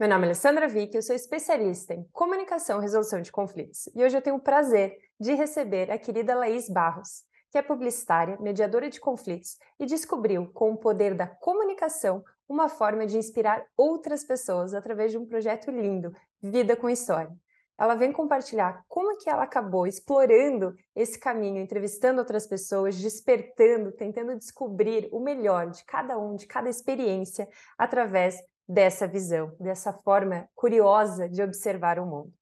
Meu nome é Alessandra Vick, eu sou especialista em comunicação e resolução de conflitos. E hoje eu tenho o prazer de receber a querida Laís Barros, que é publicitária, mediadora de conflitos e descobriu, com o poder da comunicação, uma forma de inspirar outras pessoas através de um projeto lindo, Vida com História. Ela vem compartilhar como que ela acabou explorando esse caminho, entrevistando outras pessoas, despertando, tentando descobrir o melhor de cada um, de cada experiência, através dessa visão, dessa forma curiosa de observar o mundo.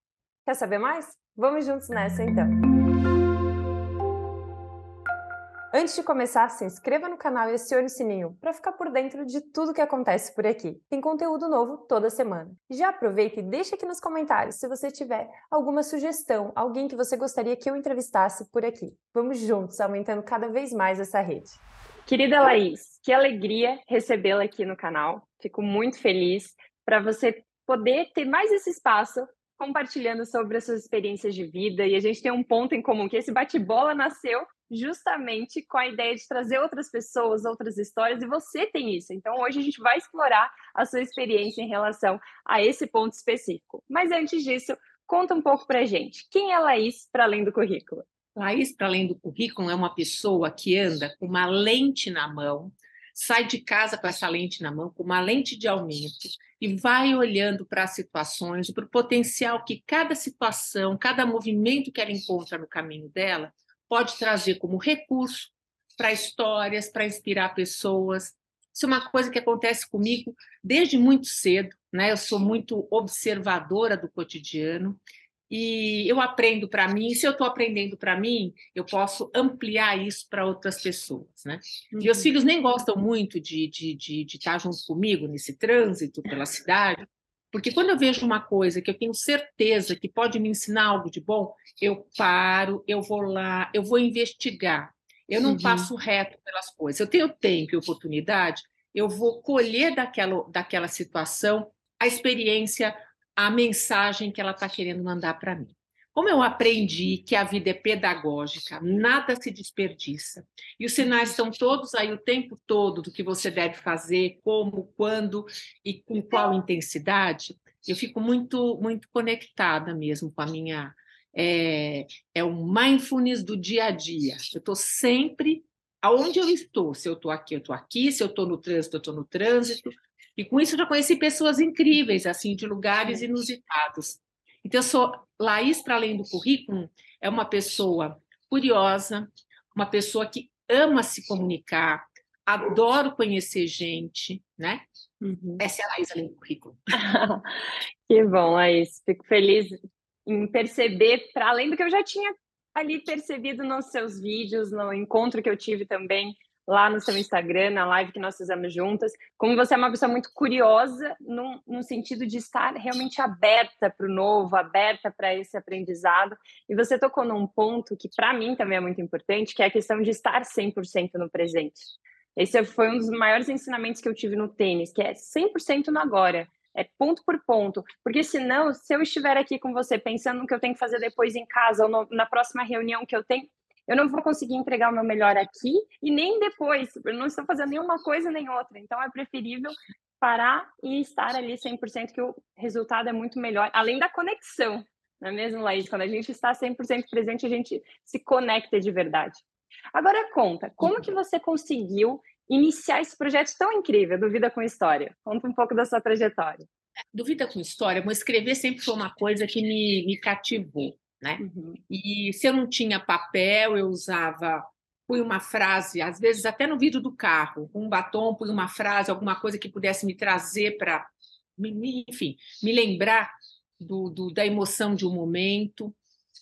Quer saber mais? Vamos juntos nessa então! Antes de começar, se inscreva no canal e acione o sininho para ficar por dentro de tudo que acontece por aqui. Tem conteúdo novo toda semana. Já aproveita e deixa aqui nos comentários se você tiver alguma sugestão, alguém que você gostaria que eu entrevistasse por aqui. Vamos juntos, aumentando cada vez mais essa rede. Querida Laís, que alegria recebê-la aqui no canal. Fico muito feliz para você poder ter mais esse espaço compartilhando sobre as suas experiências de vida. E a gente tem um ponto em comum, que esse bate-bola nasceu justamente com a ideia de trazer outras pessoas, outras histórias, e você tem isso. Então, hoje a gente vai explorar a sua experiência em relação a esse ponto específico. Mas antes disso, conta um pouco para a gente. Quem é Laís para além do currículo? Laís, para além do currículo, é uma pessoa que anda com uma lente na mão, sai de casa com essa lente na mão, com uma lente de aumento, e vai olhando para as situações, para o potencial que cada situação, cada movimento que ela encontra no caminho dela, pode trazer como recurso para histórias, para inspirar pessoas. Isso é uma coisa que acontece comigo desde muito cedo, né? Eu sou muito observadora do cotidiano e eu aprendo para mim. Se eu estou aprendendo para mim, eu posso ampliar isso para outras pessoas, né? Uhum. Meus filhos nem gostam muito de, de, de, de estar junto comigo nesse trânsito pela cidade, porque quando eu vejo uma coisa que eu tenho certeza que pode me ensinar algo de bom, eu paro, eu vou lá, eu vou investigar. Eu não uhum. passo reto pelas coisas. Eu tenho tempo e oportunidade, eu vou colher daquela, daquela situação a experiência, a mensagem que ela está querendo mandar para mim. Como eu aprendi que a vida é pedagógica, nada se desperdiça. E os sinais estão todos aí o tempo todo do que você deve fazer, como, quando e com qual intensidade. Eu fico muito, muito conectada mesmo com a minha. É, é o mindfulness do dia a dia. Eu estou sempre aonde eu estou. Se eu estou aqui, eu estou aqui. Se eu estou no trânsito, eu estou no trânsito. E com isso eu já conheci pessoas incríveis, assim, de lugares inusitados. Então, eu sou Laís, para além do currículo, é uma pessoa curiosa, uma pessoa que ama se comunicar, adoro conhecer gente, né? Uhum. Essa é a Laís além do currículo. que bom, Laís. Fico feliz em perceber, para além do que eu já tinha ali percebido nos seus vídeos, no encontro que eu tive também lá no seu Instagram, na live que nós fizemos juntas, como você é uma pessoa muito curiosa, no, no sentido de estar realmente aberta para o novo, aberta para esse aprendizado. E você tocou num ponto que, para mim, também é muito importante, que é a questão de estar 100% no presente. Esse foi um dos maiores ensinamentos que eu tive no tênis, que é 100% no agora. É ponto por ponto. Porque senão, se eu estiver aqui com você pensando no que eu tenho que fazer depois em casa ou no, na próxima reunião que eu tenho, eu não vou conseguir entregar o meu melhor aqui e nem depois, eu não estou fazendo nenhuma coisa nem outra. Então é preferível parar e estar ali 100% que o resultado é muito melhor, além da conexão, não é mesmo, Laís? Quando a gente está 100% presente, a gente se conecta de verdade. Agora conta, como que você conseguiu iniciar esse projeto tão incrível do Vida com História? Conta um pouco da sua trajetória. Do Vida com História, bom, escrever sempre foi uma coisa que me, me cativou né? Uhum. E se eu não tinha papel, eu usava, punha uma frase, às vezes até no vidro do carro, um batom, punha uma frase, alguma coisa que pudesse me trazer para, enfim, me lembrar do, do, da emoção de um momento.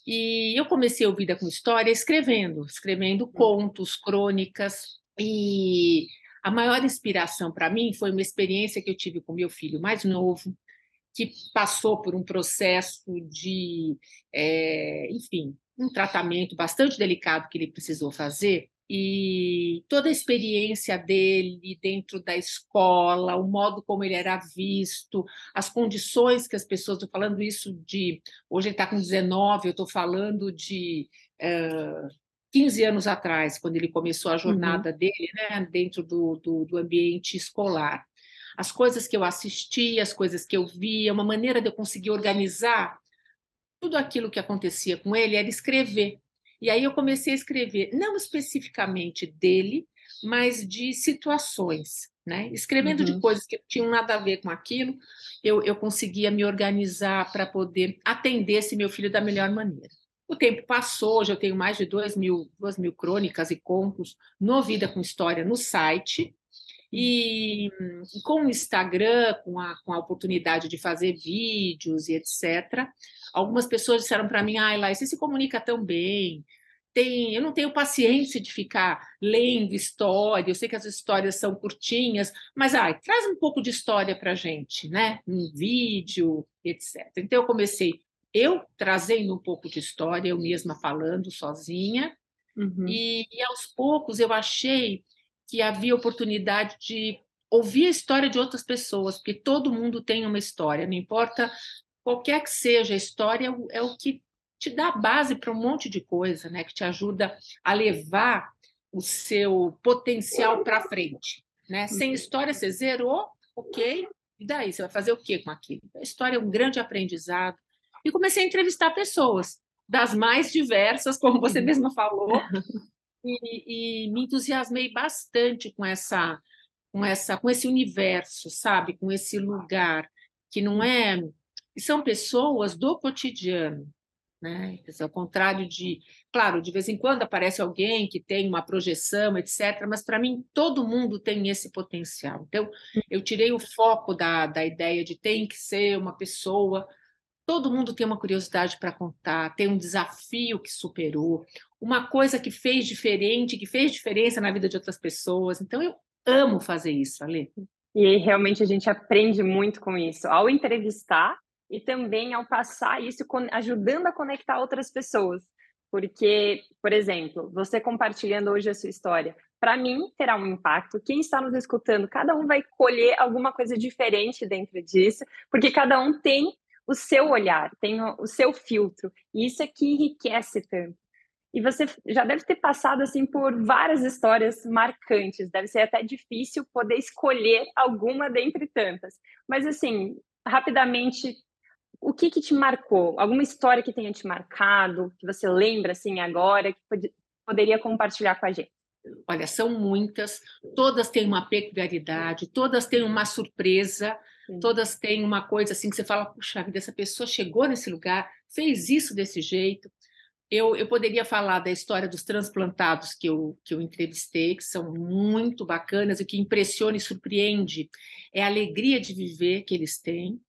E eu comecei a Vida com História escrevendo, escrevendo uhum. contos, crônicas, e a maior inspiração para mim foi uma experiência que eu tive com meu filho mais novo, que passou por um processo de, é, enfim, um tratamento bastante delicado que ele precisou fazer. E toda a experiência dele dentro da escola, o modo como ele era visto, as condições que as pessoas. Estou falando isso de. Hoje ele está com 19, eu estou falando de. Uh, 15 anos atrás, quando ele começou a uhum. jornada uhum. dele né, dentro do, do, do ambiente escolar as coisas que eu assistia, as coisas que eu via, uma maneira de eu conseguir organizar tudo aquilo que acontecia com ele era escrever. E aí eu comecei a escrever, não especificamente dele, mas de situações, né? Escrevendo uhum. de coisas que não tinham nada a ver com aquilo, eu, eu conseguia me organizar para poder atender esse meu filho da melhor maneira. O tempo passou, hoje eu tenho mais de duas mil, duas mil crônicas e contos no Vida com História no site. E, e com o Instagram, com a, com a oportunidade de fazer vídeos e etc., algumas pessoas disseram para mim: ai, ah, você se comunica tão bem, tem, eu não tenho paciência de ficar lendo história, eu sei que as histórias são curtinhas, mas ai, traz um pouco de história para a gente, né? Um vídeo, etc. Então eu comecei eu trazendo um pouco de história, eu mesma falando sozinha, uhum. e, e aos poucos eu achei que havia oportunidade de ouvir a história de outras pessoas, porque todo mundo tem uma história, não importa qualquer que seja a história, é o que te dá base para um monte de coisa, né? Que te ajuda a levar o seu potencial para frente, né? Sem uhum. história você zerou, ok? E daí você vai fazer o que com aquilo? A história é um grande aprendizado. E comecei a entrevistar pessoas das mais diversas, como você uhum. mesma falou, e, e me entusiasmei bastante com essa, com essa, com esse universo, sabe? Com esse lugar que não é são pessoas do cotidiano, né? Ao contrário de, claro, de vez em quando aparece alguém que tem uma projeção, etc., mas para mim todo mundo tem esse potencial. Então, eu tirei o foco da, da ideia de tem que ser uma pessoa. Todo mundo tem uma curiosidade para contar, tem um desafio que superou, uma coisa que fez diferente, que fez diferença na vida de outras pessoas. Então, eu amo fazer isso, Ale. E realmente a gente aprende muito com isso. Ao entrevistar, e também ao passar isso ajudando a conectar outras pessoas. Porque, por exemplo, você compartilhando hoje a sua história, para mim terá um impacto. Quem está nos escutando, cada um vai colher alguma coisa diferente dentro disso, porque cada um tem o seu olhar, tem o seu filtro, e isso é que enriquece tanto. E você já deve ter passado assim por várias histórias marcantes, deve ser até difícil poder escolher alguma dentre tantas. Mas assim, rapidamente, o que, que te marcou? Alguma história que tenha te marcado, que você lembra assim agora, que pode, poderia compartilhar com a gente? Olha, são muitas, todas têm uma peculiaridade, todas têm uma surpresa, Sim. todas têm uma coisa assim que você fala, puxa vida, essa pessoa chegou nesse lugar, fez isso desse jeito. Eu, eu poderia falar da história dos transplantados que eu, que eu entrevistei, que são muito bacanas, e que impressiona e surpreende é a alegria de viver que eles têm,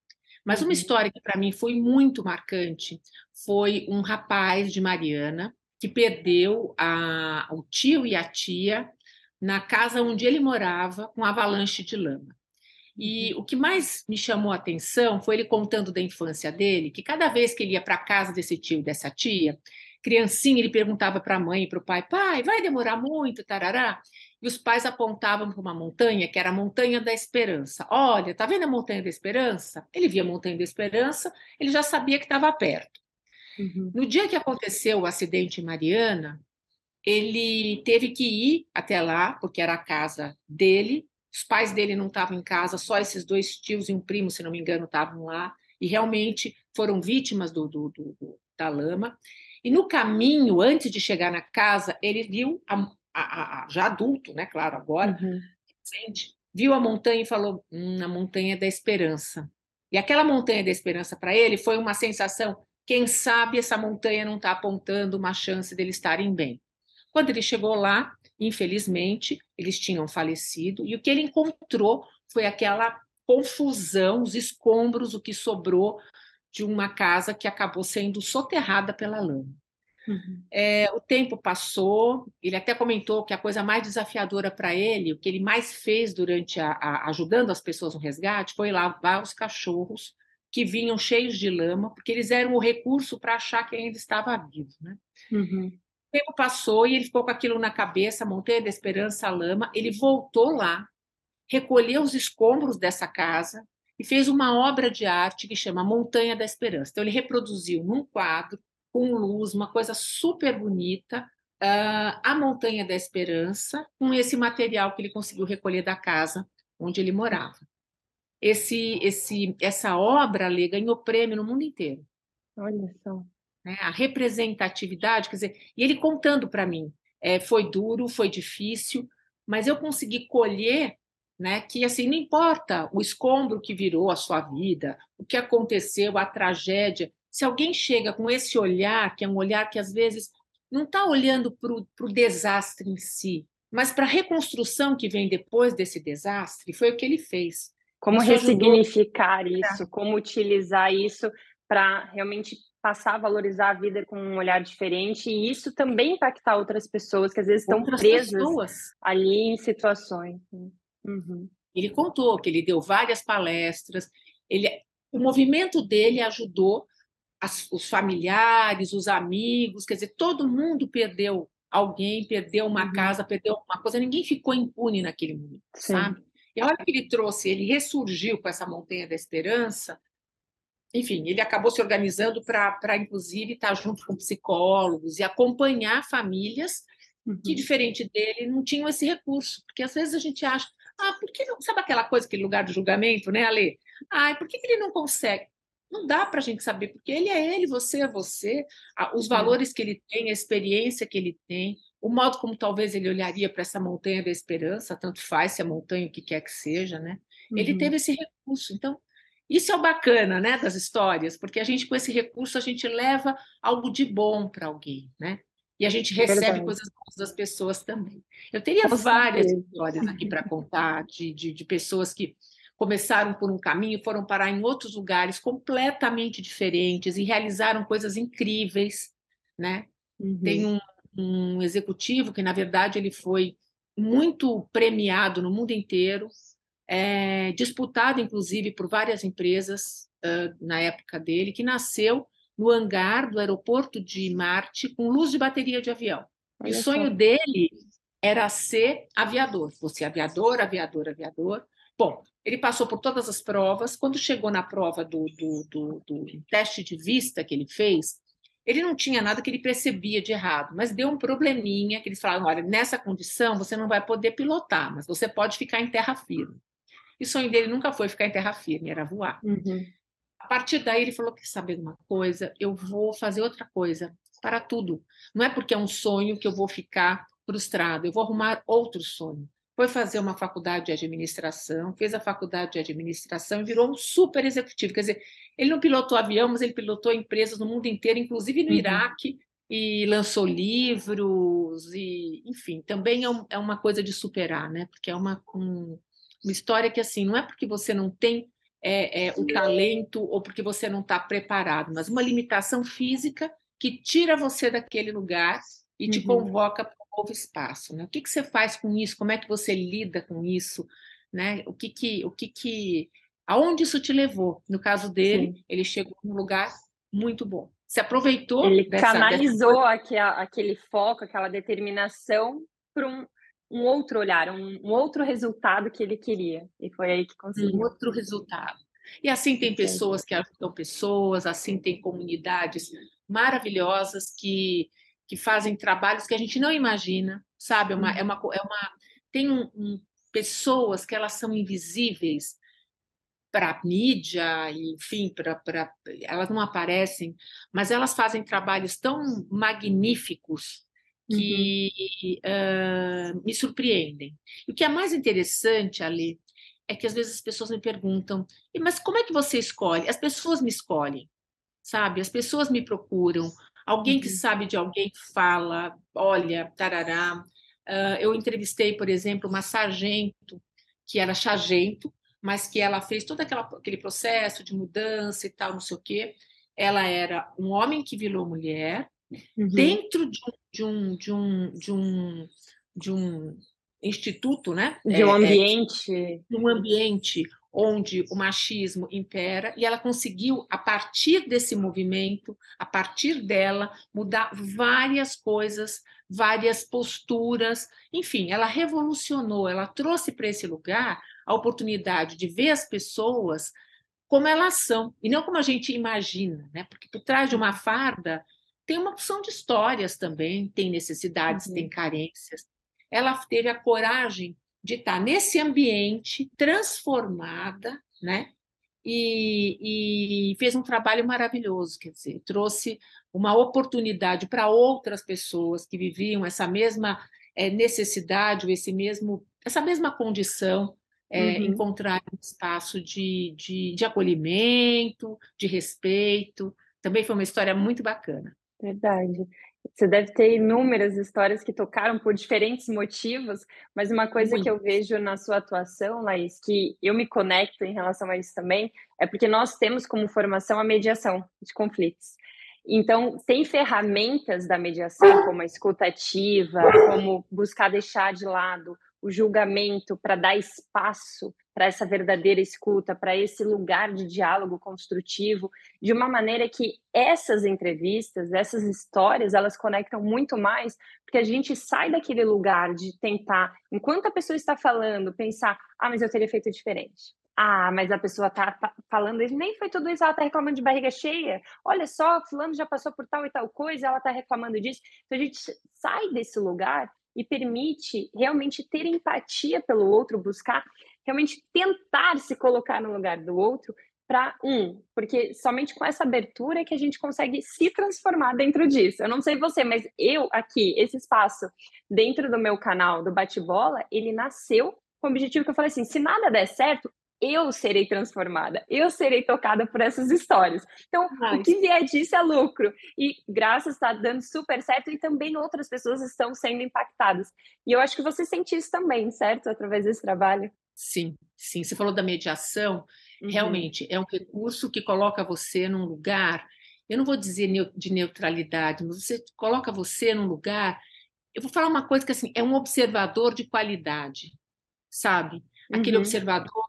mas uma uhum. história que para mim foi muito marcante foi um rapaz de Mariana que perdeu a, o tio e a tia na casa onde ele morava com avalanche de lama. E uhum. o que mais me chamou a atenção foi ele contando da infância dele, que cada vez que ele ia para a casa desse tio e dessa tia, criancinha, ele perguntava para a mãe e para o pai: pai, vai demorar muito, tarará? e os pais apontavam para uma montanha que era a Montanha da Esperança. Olha, tá vendo a Montanha da Esperança? Ele via a Montanha da Esperança, ele já sabia que estava perto. Uhum. No dia que aconteceu o acidente em Mariana, ele teve que ir até lá, porque era a casa dele. Os pais dele não estavam em casa, só esses dois tios e um primo, se não me engano, estavam lá. E realmente foram vítimas do, do, do, da lama. E no caminho, antes de chegar na casa, ele viu a, a, a, já adulto, né? Claro, agora, uhum. viu a montanha e falou: hum, a montanha da esperança. E aquela montanha da esperança para ele foi uma sensação: quem sabe essa montanha não está apontando uma chance dele estarem bem. Quando ele chegou lá, infelizmente, eles tinham falecido e o que ele encontrou foi aquela confusão, os escombros, o que sobrou de uma casa que acabou sendo soterrada pela lama. Uhum. É, o tempo passou, ele até comentou que a coisa mais desafiadora para ele, o que ele mais fez durante a, a, ajudando as pessoas no resgate, foi lavar os cachorros que vinham cheios de lama, porque eles eram o recurso para achar que ainda estava vivo. Né? Uhum. O tempo passou e ele ficou com aquilo na cabeça, Montanha da Esperança, a lama. Ele voltou lá, recolheu os escombros dessa casa e fez uma obra de arte que chama Montanha da Esperança. Então, ele reproduziu num quadro com luz, uma coisa super bonita, uh, a Montanha da Esperança, com esse material que ele conseguiu recolher da casa onde ele morava. esse, esse, essa obra ali ganhou prêmio no mundo inteiro. Olha só. Né? A representatividade, quer dizer, e ele contando para mim, é, foi duro, foi difícil, mas eu consegui colher né, que assim não importa o escombro que virou a sua vida, o que aconteceu, a tragédia, se alguém chega com esse olhar, que é um olhar que às vezes não está olhando para o desastre em si, mas para a reconstrução que vem depois desse desastre, foi o que ele fez. Como isso ressignificar ajudou... isso, como utilizar isso para realmente passar a valorizar a vida com um olhar diferente e isso também impactar outras pessoas que às vezes estão outras presas pessoas. ali em situações. Uhum. Ele contou que ele deu várias palestras, ele, o movimento dele ajudou as, os familiares, os amigos, quer dizer, todo mundo perdeu alguém, perdeu uma uhum. casa, perdeu uma coisa, ninguém ficou impune naquele momento, Sim. sabe? E a hora que ele trouxe, ele ressurgiu com essa montanha da esperança, enfim, ele acabou se organizando para, inclusive, estar junto com psicólogos e acompanhar famílias uhum. que, diferente dele, não tinham esse recurso. Porque às vezes a gente acha, ah, por que não? Sabe aquela coisa, aquele lugar de julgamento, né, Ale? Ah, por que, que ele não consegue? Não dá para a gente saber, porque ele é ele, você é você, os valores que ele tem, a experiência que ele tem, o modo como talvez ele olharia para essa montanha da esperança, tanto faz se a montanha o que quer que seja, né? Uhum. Ele teve esse recurso. Então, isso é o bacana, né, das histórias, porque a gente com esse recurso a gente leva algo de bom para alguém, né? E a gente recebe Verdade. coisas boas das pessoas também. Eu teria Com várias certeza. histórias aqui para contar de, de, de, pessoas que começaram por um caminho, foram parar em outros lugares completamente diferentes e realizaram coisas incríveis, né? Uhum. Tem um, um executivo que, na verdade, ele foi muito premiado no mundo inteiro, é, disputado, inclusive, por várias empresas uh, na época dele, que nasceu no hangar do aeroporto de Marte com luz de bateria de avião. Olha e o sonho só. dele era ser aviador, fosse aviador, aviador, aviador. Bom, ele passou por todas as provas. Quando chegou na prova do, do, do, do teste de vista que ele fez, ele não tinha nada que ele percebia de errado, mas deu um probleminha que eles falaram: olha, nessa condição você não vai poder pilotar, mas você pode ficar em terra firme. E o sonho dele nunca foi ficar em terra firme, era voar. Uhum. A partir daí ele falou: quer saber de uma coisa? Eu vou fazer outra coisa para tudo. Não é porque é um sonho que eu vou ficar frustrado, eu vou arrumar outro sonho. Foi fazer uma faculdade de administração, fez a faculdade de administração e virou um super executivo. Quer dizer, ele não pilotou avião, mas ele pilotou empresas no mundo inteiro, inclusive no uhum. Iraque, e lançou livros, e enfim, também é, um, é uma coisa de superar, né? Porque é uma, um, uma história que assim, não é porque você não tem é, é, o talento ou porque você não está preparado, mas uma limitação física que tira você daquele lugar e te uhum. convoca para um novo espaço. Né? O que, que você faz com isso? Como é que você lida com isso? Né? O que que, o que que, aonde isso te levou? No caso dele, Sim. ele chegou num lugar muito bom. Se aproveitou. Ele dessa, canalizou dessa... aquele foco, aquela determinação para um, um outro olhar, um, um, outro resultado que ele queria. E foi aí que conseguiu. Um outro resultado. E assim tem pessoas que ajudam pessoas, assim tem comunidades maravilhosas que, que fazem trabalhos que a gente não imagina, sabe? É uma, é uma, é uma tem um, um, pessoas que elas são invisíveis para a mídia, enfim, para elas não aparecem, mas elas fazem trabalhos tão magníficos que uhum. uh, me surpreendem. E o que é mais interessante, Ali, é que às vezes as pessoas me perguntam, mas como é que você escolhe? As pessoas me escolhem, sabe? As pessoas me procuram. Alguém uhum. que sabe de alguém fala, olha, tarará. Uh, eu entrevistei, por exemplo, uma sargento que era sargento, mas que ela fez todo aquela, aquele processo de mudança e tal, não sei o quê. Ela era um homem que virou mulher, uhum. dentro de um, de um, de um, de um, instituto, né? De um é, é ambiente. É, de um ambiente onde o machismo impera, e ela conseguiu, a partir desse movimento, a partir dela, mudar várias coisas, várias posturas, enfim, ela revolucionou, ela trouxe para esse lugar a oportunidade de ver as pessoas como elas são, e não como a gente imagina, né? Porque por trás de uma farda tem uma opção de histórias também, tem necessidades, uhum. tem carências. Ela teve a coragem de estar nesse ambiente transformada né? E, e, fez um trabalho maravilhoso, quer dizer, trouxe uma oportunidade para outras pessoas que viviam essa mesma é, necessidade, ou esse mesmo, essa mesma condição, é, uhum. encontrar um espaço de, de, de acolhimento, de respeito. Também foi uma história muito bacana. Verdade. Você deve ter inúmeras histórias que tocaram por diferentes motivos, mas uma coisa Muito. que eu vejo na sua atuação, Laís, que eu me conecto em relação a isso também, é porque nós temos como formação a mediação de conflitos. Então, tem ferramentas da mediação, como a escuta ativa, como buscar deixar de lado o julgamento para dar espaço para essa verdadeira escuta, para esse lugar de diálogo construtivo, de uma maneira que essas entrevistas, essas histórias, elas conectam muito mais, porque a gente sai daquele lugar de tentar, enquanto a pessoa está falando, pensar, ah, mas eu teria feito diferente. Ah, mas a pessoa está falando, nem foi tudo isso, ela está reclamando de barriga cheia. Olha só, fulano já passou por tal e tal coisa, ela está reclamando disso. Então a gente sai desse lugar e permite realmente ter empatia pelo outro, buscar realmente tentar se colocar no lugar do outro para um, porque somente com essa abertura é que a gente consegue se transformar dentro disso. Eu não sei você, mas eu aqui, esse espaço dentro do meu canal do Bate-Bola, ele nasceu com o objetivo que eu falei assim, se nada der certo, eu serei transformada, eu serei tocada por essas histórias. Então, nice. o que vier disso é lucro. E graças está dando super certo e também outras pessoas estão sendo impactadas. E eu acho que você sente isso também, certo? Através desse trabalho. Sim, sim. Você falou da mediação. Uhum. Realmente, é um recurso que coloca você num lugar, eu não vou dizer de neutralidade, mas você coloca você num lugar. Eu vou falar uma coisa que assim, é um observador de qualidade, sabe? Aquele uhum. observador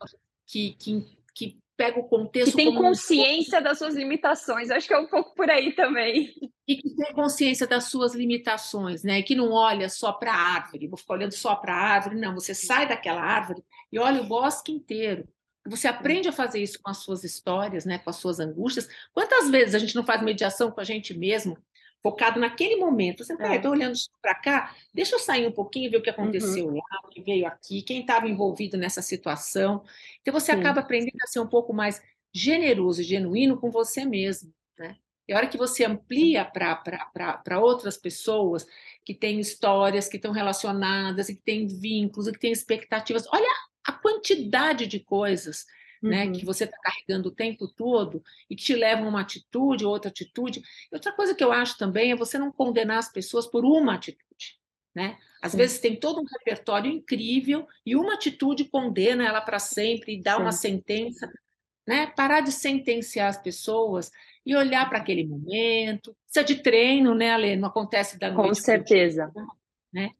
que, que, que pega o contexto. Que tem consciência um... das suas limitações, acho que é um pouco por aí também. E que tem consciência das suas limitações, né? Que não olha só para a árvore, vou ficar olhando só para a árvore, não, você sai daquela árvore e olha o bosque inteiro. Você aprende a fazer isso com as suas histórias, né? com as suas angústias. Quantas vezes a gente não faz mediação com a gente mesmo focado naquele momento. Você está é. olhando para cá, deixa eu sair um pouquinho e ver o que aconteceu uhum. lá, o que veio aqui, quem estava envolvido nessa situação. Então você Sim. acaba aprendendo a ser um pouco mais generoso e genuíno com você mesmo. Né? E a hora que você amplia para outras pessoas que têm histórias, que estão relacionadas, que têm vínculos, que têm expectativas, olha a quantidade de coisas né, uhum. que você está carregando o tempo todo e que te levam a uma atitude, outra atitude. E outra coisa que eu acho também é você não condenar as pessoas por uma atitude. Né? Às Sim. vezes tem todo um repertório incrível e uma atitude condena ela para sempre e dá Sim. uma sentença. Né? Parar de sentenciar as pessoas e olhar para aquele momento. Isso é de treino, né, Alê? Não acontece da noite. Com certeza. Dia, né?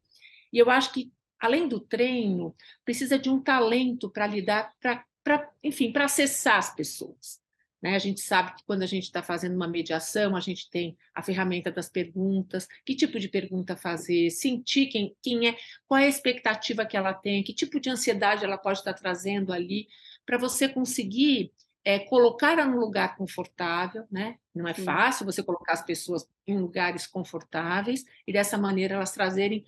E eu acho que, além do treino, precisa de um talento para lidar, para para, enfim, para acessar as pessoas. Né? A gente sabe que quando a gente está fazendo uma mediação, a gente tem a ferramenta das perguntas, que tipo de pergunta fazer, sentir quem, quem é, qual é a expectativa que ela tem, que tipo de ansiedade ela pode estar tá trazendo ali, para você conseguir é, colocar ela num lugar confortável, né? Não é fácil você colocar as pessoas em lugares confortáveis e dessa maneira elas trazerem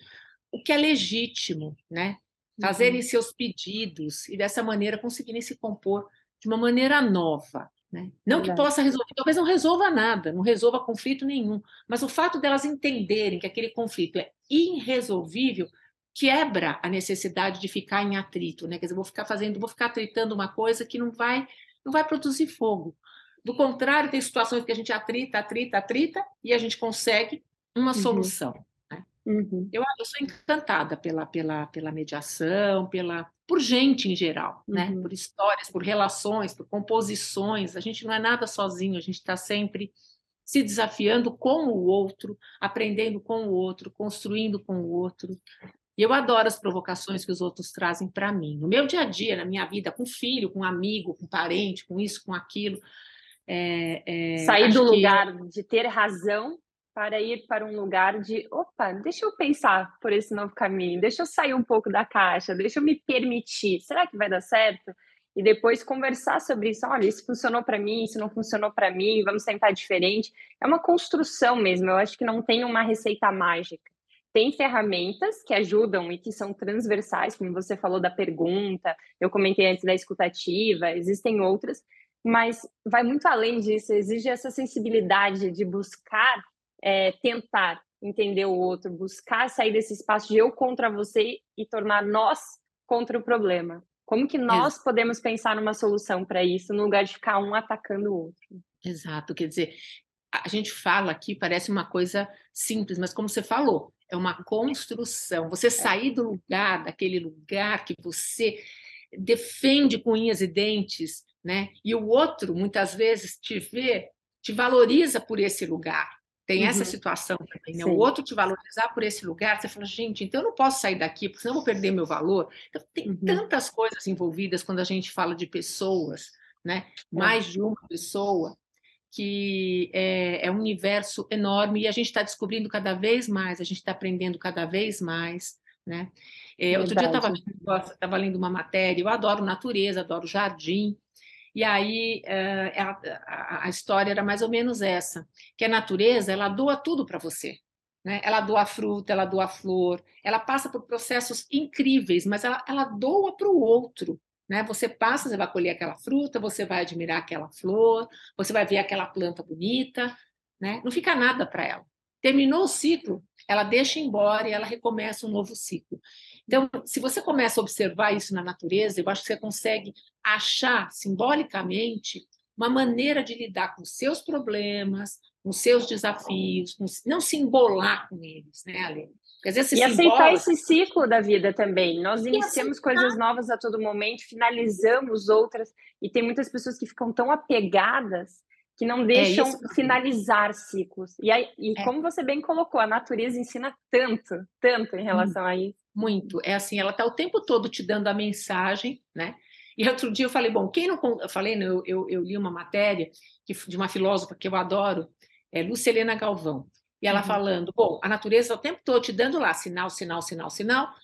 o que é legítimo, né? Fazerem uhum. seus pedidos e dessa maneira conseguirem se compor de uma maneira nova. Né? Não que possa resolver, talvez não resolva nada, não resolva conflito nenhum, mas o fato delas entenderem que aquele conflito é irresolvível quebra a necessidade de ficar em atrito, né? Quer dizer, vou ficar fazendo, vou ficar tritando uma coisa que não vai, não vai produzir fogo. Do contrário, tem situações que a gente atrita, atrita, atrita e a gente consegue uma uhum. solução. Uhum. Eu, eu, sou encantada pela, pela, pela mediação, pela, por gente em geral, né? uhum. né? por histórias, por relações, por composições. A gente não é nada sozinho, a gente está sempre se desafiando com o outro, aprendendo com o outro, construindo com o outro. E eu adoro as provocações que os outros trazem para mim. No meu dia a dia, na minha vida, com filho, com amigo, com parente, com isso, com aquilo. É, é, Sair do lugar de ter razão para ir para um lugar de, opa, deixa eu pensar por esse novo caminho, deixa eu sair um pouco da caixa, deixa eu me permitir, será que vai dar certo? E depois conversar sobre isso, olha, isso funcionou para mim, isso não funcionou para mim, vamos tentar diferente. É uma construção mesmo, eu acho que não tem uma receita mágica. tem ferramentas que ajudam e que são transversais, como você falou da pergunta, eu comentei antes da escutativa, existem outras, mas vai muito além disso, exige essa sensibilidade de buscar é, tentar entender o outro, buscar sair desse espaço de eu contra você e tornar nós contra o problema. Como que nós Exato. podemos pensar numa solução para isso, no lugar de ficar um atacando o outro? Exato, quer dizer, a gente fala aqui, parece uma coisa simples, mas como você falou, é uma construção. Você é. sair do lugar, daquele lugar que você defende com unhas e dentes, né? E o outro, muitas vezes, te vê, te valoriza por esse lugar. Tem essa uhum. situação também, né? O outro te valorizar por esse lugar, você fala, gente, então eu não posso sair daqui, porque senão eu vou perder meu valor. Então, tem uhum. tantas coisas envolvidas quando a gente fala de pessoas, né? É. Mais de uma pessoa, que é, é um universo enorme e a gente está descobrindo cada vez mais, a gente está aprendendo cada vez mais, né? É, outro dia eu estava lendo uma matéria, eu adoro natureza, adoro jardim, e aí é, a, história era mais ou menos essa, que a natureza ela doa tudo para você. Né? Ela doa fruta, ela doa flor, ela passa por processos incríveis, mas ela, ela doa para o outro. Né? Você passa, você vai colher aquela fruta, você vai admirar aquela flor, você vai ver aquela planta bonita, né? não fica nada para ela. Terminou o ciclo, ela deixa embora e ela recomeça um novo ciclo. Então, se você começa a observar isso na natureza, eu acho que você consegue achar simbolicamente uma maneira de lidar com seus problemas, com seus desafios, com, não se embolar com eles, né, Ale? e aceitar embola... esse ciclo da vida também. Nós iniciamos coisas novas a todo momento, finalizamos outras, e tem muitas pessoas que ficam tão apegadas que não é deixam é finalizar ciclos. E, aí, e é. como você bem colocou, a natureza ensina tanto, tanto em relação hum. a isso. Muito. É assim, ela está o tempo todo te dando a mensagem, né? E outro dia eu falei, bom, quem não. Eu falei, né, eu, eu, eu li uma matéria que, de uma filósofa que eu adoro, é Lucilena Galvão. E ela uhum. falando, bom, a natureza o tempo todo te dando lá sinal, sinal, sinal, sinal.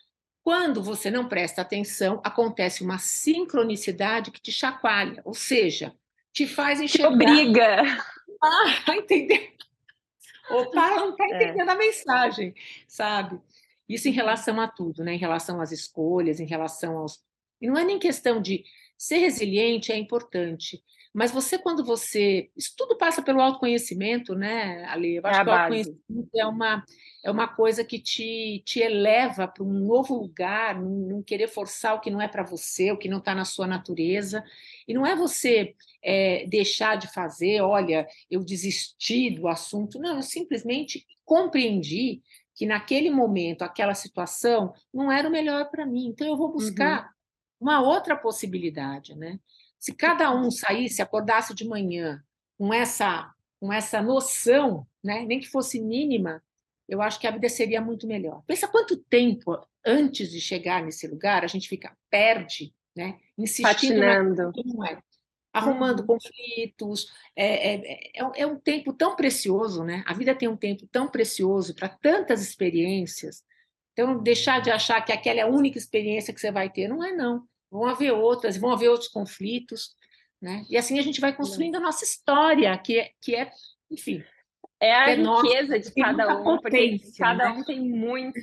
Quando você não presta atenção, acontece uma sincronicidade que te chacoalha, ou seja, te faz enxergar. Te obriga. Ah, entender. Opa, não está é. entendendo é. a mensagem, sabe? Isso em relação a tudo, né? Em relação às escolhas, em relação aos. E não é nem questão de ser resiliente, é importante. Mas você, quando você. Isso tudo passa pelo autoconhecimento, né, Ali? Eu é acho é que o autoconhecimento é uma, é uma coisa que te, te eleva para um novo lugar, não, não, querer forçar o que não é para você, o que não está na sua natureza. E não é você é, deixar de fazer, olha, eu desisti do assunto. Não, eu simplesmente compreendi que naquele momento, aquela situação, não era o melhor para mim. Então, eu vou buscar uhum. uma outra possibilidade, né? Se cada um saísse, acordasse de manhã com essa, com essa noção, né? nem que fosse mínima, eu acho que a vida seria muito melhor. Pensa quanto tempo antes de chegar nesse lugar a gente fica, perde, né? insistindo Patinando. Na... É arrumando uhum. conflitos. É, é, é, é, um tempo tão precioso, né? A vida tem um tempo tão precioso para tantas experiências. Então, deixar de achar que aquela é a única experiência que você vai ter, não é não. Vão haver outras, vão haver outros conflitos, né? E assim a gente vai construindo a nossa história, que é, que é enfim. É a é riqueza nossa, de cada um, porque cada né? um tem muito,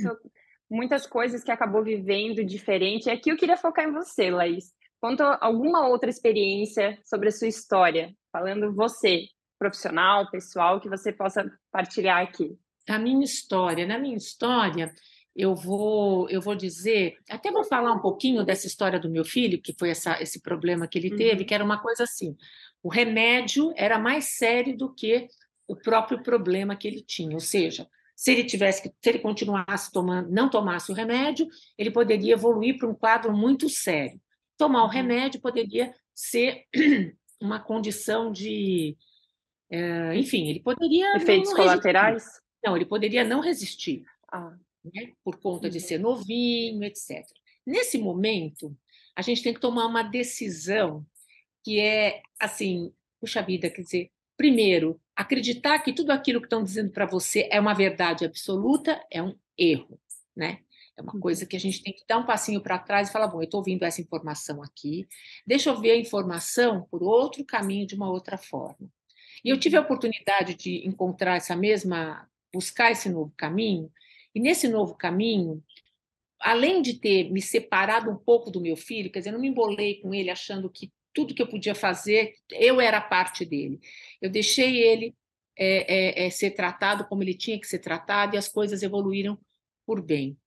muitas coisas que acabou vivendo diferente. E aqui eu queria focar em você, Laís. Conta alguma outra experiência sobre a sua história, falando você, profissional, pessoal, que você possa partilhar aqui. A minha história, na minha história, eu vou, eu vou dizer, até vou falar um pouquinho dessa história do meu filho, que foi essa, esse problema que ele uhum. teve, que era uma coisa assim: o remédio era mais sério do que o próprio problema que ele tinha, ou seja, se ele tivesse que, se ele continuasse tomando, não tomasse o remédio, ele poderia evoluir para um quadro muito sério. Tomar o uhum. remédio poderia ser uma condição de. É, enfim, ele poderia. Efeitos não colaterais? Resistir. Não, ele poderia não resistir, ah. né, por conta de uhum. ser novinho, etc. Nesse momento, a gente tem que tomar uma decisão que é assim: puxa vida, quer dizer, primeiro, acreditar que tudo aquilo que estão dizendo para você é uma verdade absoluta é um erro, né? É uma coisa uhum. que a gente tem que dar um passinho para trás e falar: bom, eu estou ouvindo essa informação aqui, deixa eu ver a informação por outro caminho, de uma outra forma. E eu tive a uhum. oportunidade de encontrar essa mesma, buscar esse novo caminho, E nesse novo caminho, além de ter me separado um pouco do meu filho, quer dizer, eu não me embolei com ele achando que tudo que eu podia fazer, eu era parte dele. Eu deixei ele é, é, é, ser tratado como ele tinha que ser tratado e as coisas evoluíram por bem.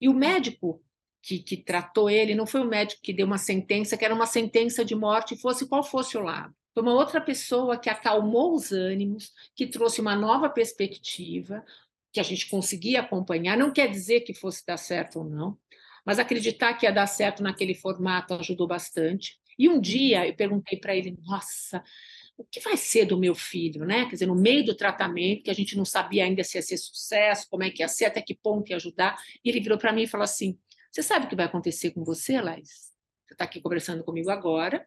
E o médico que, que tratou ele não foi o médico que deu uma sentença, que era uma sentença de morte, fosse qual fosse o lado. Foi uma outra pessoa que acalmou os ânimos, que trouxe uma nova perspectiva, que a gente conseguia acompanhar. Não quer dizer que fosse dar certo ou não, mas acreditar que ia dar certo naquele formato ajudou bastante. E um dia eu perguntei para ele: Nossa, o que vai ser do meu filho, né? Quer dizer, no meio do tratamento, que a gente não sabia ainda se ia ser sucesso, como é que ia ser, até que ponto ia ajudar. E ele virou para mim e falou assim: Você sabe o que vai acontecer com você, Laís? Você está aqui conversando comigo agora,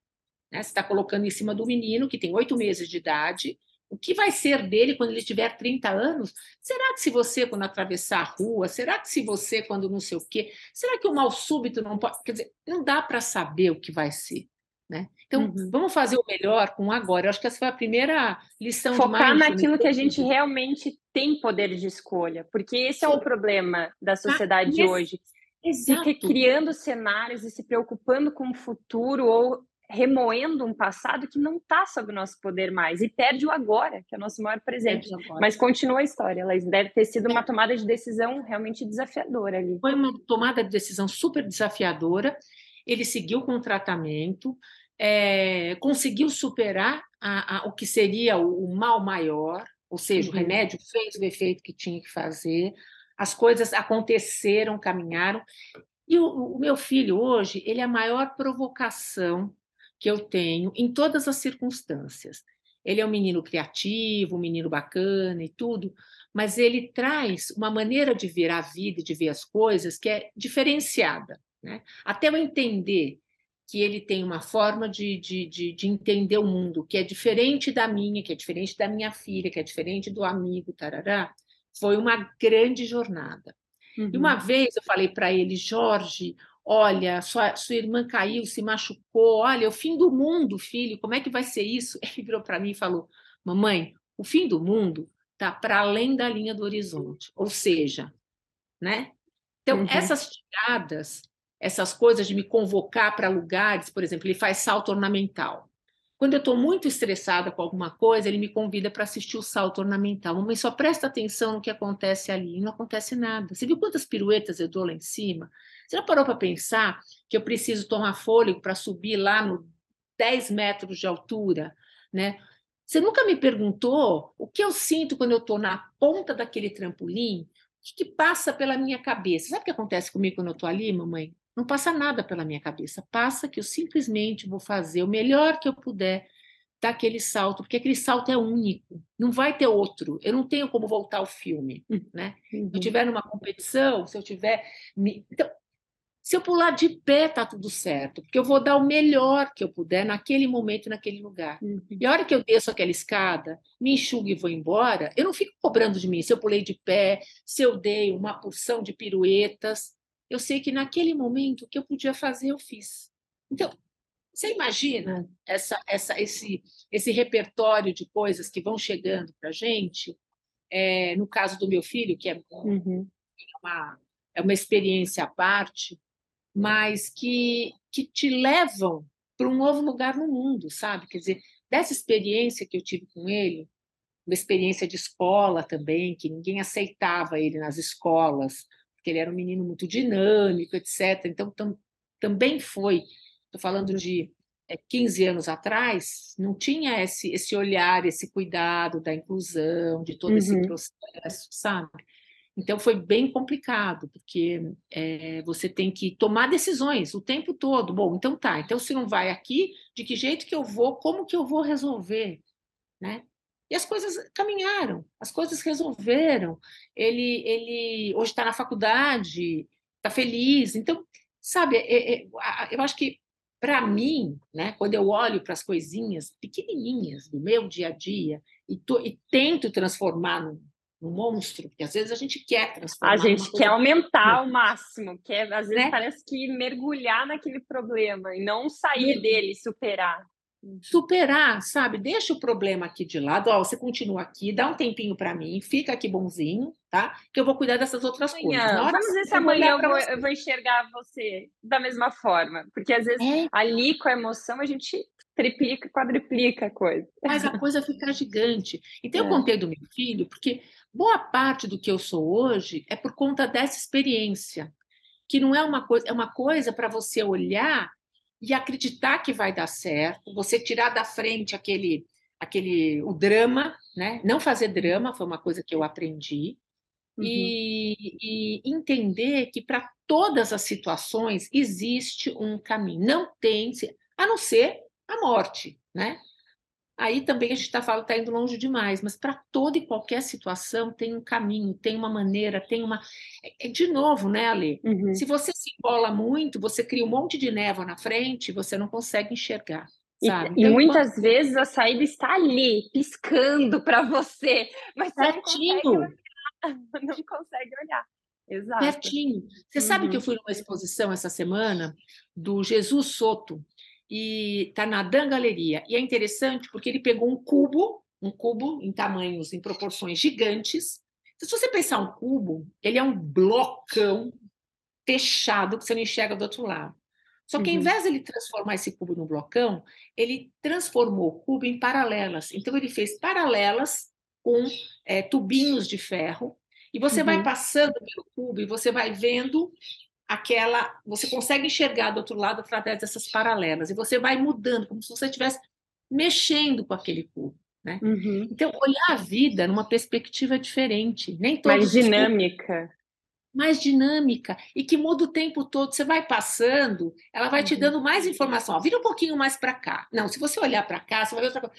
né? Você está colocando em cima do menino que tem oito meses de idade. O que vai ser dele quando ele tiver 30 anos? Será que se você, quando atravessar a rua, será que se você, quando não sei o quê, será que o mal súbito não pode. Quer dizer, não dá para saber o que vai ser. Né? Então, uhum. vamos fazer o melhor com agora. Eu acho que essa foi a primeira lição Focar naquilo que a gente realmente tem poder de escolha, porque esse Sim. é o problema da sociedade ah, de hoje. Exato. Fica criando cenários e se preocupando com o futuro ou remoendo um passado que não está sob o nosso poder mais e perde o agora, que é o nosso maior presente. Mas continua a história, ela deve ter sido uma tomada de decisão realmente desafiadora ali. Foi uma tomada de decisão super desafiadora. Ele seguiu com o tratamento, é, conseguiu superar a, a, o que seria o, o, mal maior, ou seja, uhum. o remédio fez o efeito que tinha que fazer, as coisas aconteceram, caminharam. E o, o meu filho hoje, ele é a maior provocação que eu tenho em todas as circunstâncias. Ele é um menino criativo, um menino bacana e tudo, mas ele traz uma maneira de ver a vida e de ver as coisas que é diferenciada. Né? Até eu entender que ele tem uma forma de, de, de, de, entender o mundo que é diferente da minha, que é diferente da minha filha, que é diferente do amigo, tarará, foi uma grande jornada. Uhum. E uma uhum. vez eu falei para ele, Jorge, olha, sua, sua irmã caiu, se machucou, olha, é o fim do mundo, filho, como é que vai ser isso? Ele virou para mim e falou, mamãe, o fim do mundo está para além da linha do horizonte, ou seja, né? Então, uhum. essas tiradas, essas coisas de me convocar para lugares, por exemplo, ele faz salto ornamental. Quando eu estou muito estressada com alguma coisa, ele me convida para assistir o salto ornamental. Mamãe, só presta atenção no que acontece ali. E não acontece nada. Você viu quantas piruetas eu dou lá em cima? Você já parou para pensar que eu preciso tomar fôlego para subir lá no 10 metros de altura, né? Você nunca me perguntou o que eu sinto quando eu estou na ponta daquele trampolim? O que, que, passa pela minha cabeça? Sabe o que acontece comigo quando eu estou ali, mamãe? Não passa nada pela minha cabeça. Passa que eu simplesmente vou fazer o melhor que eu puder daquele salto, porque aquele salto é único, não vai ter outro. Eu não tenho como voltar ao filme, né? Uhum. Se eu tiver numa competição, se eu tiver, então se eu pular de pé, tá tudo certo, porque eu vou dar o melhor que eu puder naquele momento, naquele lugar. Uhum. E a hora que eu desço aquela escada, me enxugo e vou embora, eu não fico cobrando de mim se eu pulei de pé, se eu dei uma porção de piruetas. Eu sei que naquele momento o que eu podia fazer, eu fiz. Então, você imagina essa, essa, esse, esse repertório de coisas que vão chegando para a gente? É, no caso do meu filho, que é uhum. uma, é uma experiência à parte, mas que, que te levam para um novo lugar no mundo, sabe? Quer dizer, dessa experiência que eu tive com ele, uma experiência de escola também, que ninguém aceitava ele nas escolas, porque ele era um menino muito dinâmico, etc. Então, tam, também foi, estou falando de é, 15 anos atrás, não tinha esse, esse olhar, esse cuidado da inclusão, de todo uhum. esse processo, sabe? Então foi bem complicado, porque é, você tem que tomar decisões o tempo todo. Bom, então tá, então se não vai aqui, de que jeito que eu vou, como que eu vou resolver? Né? E as coisas caminharam, as coisas resolveram. Ele, ele hoje está na faculdade, está feliz. Então, sabe, é, é, eu acho que para mim, né, quando eu olho para as coisinhas pequenininhas do meu dia a dia e, to, e tento transformar num, um monstro, porque às vezes a gente quer transformar. A gente quer aumentar ao máximo, quer, às vezes né? parece que mergulhar naquele problema e não sair e... dele, superar. Superar, sabe? Deixa o problema aqui de lado, ó, você continua aqui, dá um tempinho para mim, fica aqui bonzinho, tá? Que eu vou cuidar dessas outras amanhã, coisas. Na hora vamos ver se amanhã eu vou, eu vou, enxergar você da mesma forma, porque às vezes é. ali com a emoção a gente triplica, quadriplica a coisa. Mas a coisa fica gigante. Então é. eu contei do meu filho, porque boa parte do que eu sou hoje é por conta dessa experiência, que não é uma coisa, é uma coisa para você olhar e acreditar que vai dar certo, você tirar da frente aquele aquele o drama, né? Não fazer drama foi uma coisa que eu aprendi. Uhum. E, e entender que para todas as situações existe um caminho. Não tem, a não ser a morte, né? Aí também a gente está falando, está indo longe demais, mas para toda e qualquer situação tem um caminho, tem uma maneira, tem uma. É, é de novo, né, Ale? Uhum. Se você se embola muito, você cria um monte de névoa na frente, você não consegue enxergar. Sabe? E, então, muitas vezes a saída está ali, piscando para você, mas você não consegue, olhar, não consegue olhar. Exato. Você uhum. sabe que eu uhum. fui numa exposição essa semana do Jesus Soto, e está na Dan Galeria. E é interessante porque ele pegou um cubo, um cubo em tamanhos, em proporções gigantes. Se você pensar um cubo, ele é um blocão fechado que você não enxerga do outro lado. Só que, uhum. ao invés de ele transformar esse cubo num blocão, ele transformou o cubo em paralelas. Então, ele fez paralelas com é, tubinhos de ferro, e você uhum. vai passando pelo cubo e você vai vendo aquela. Você consegue enxergar do outro lado através dessas paralelas, e você vai mudando, como se você estivesse mexendo com aquele cubo. Né? Uhum. Então, olhar a vida numa perspectiva diferente, nem mais dinâmica. Mais dinâmica e que muda o tempo todo. Você vai passando, ela vai uhum. te dando mais informação. Ó, vira um pouquinho mais para cá. Não, se você olhar para cá, você vai ver outra coisa.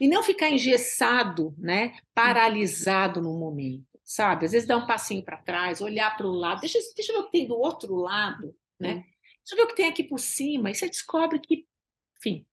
E não ficar engessado, né? paralisado no momento sabe? Às vezes dar um passinho para trás, olhar para o lado, deixa, deixa eu ver o que tem do outro lado, né? Hum. Deixa eu ver o que tem aqui por cima, e você descobre que, enfim,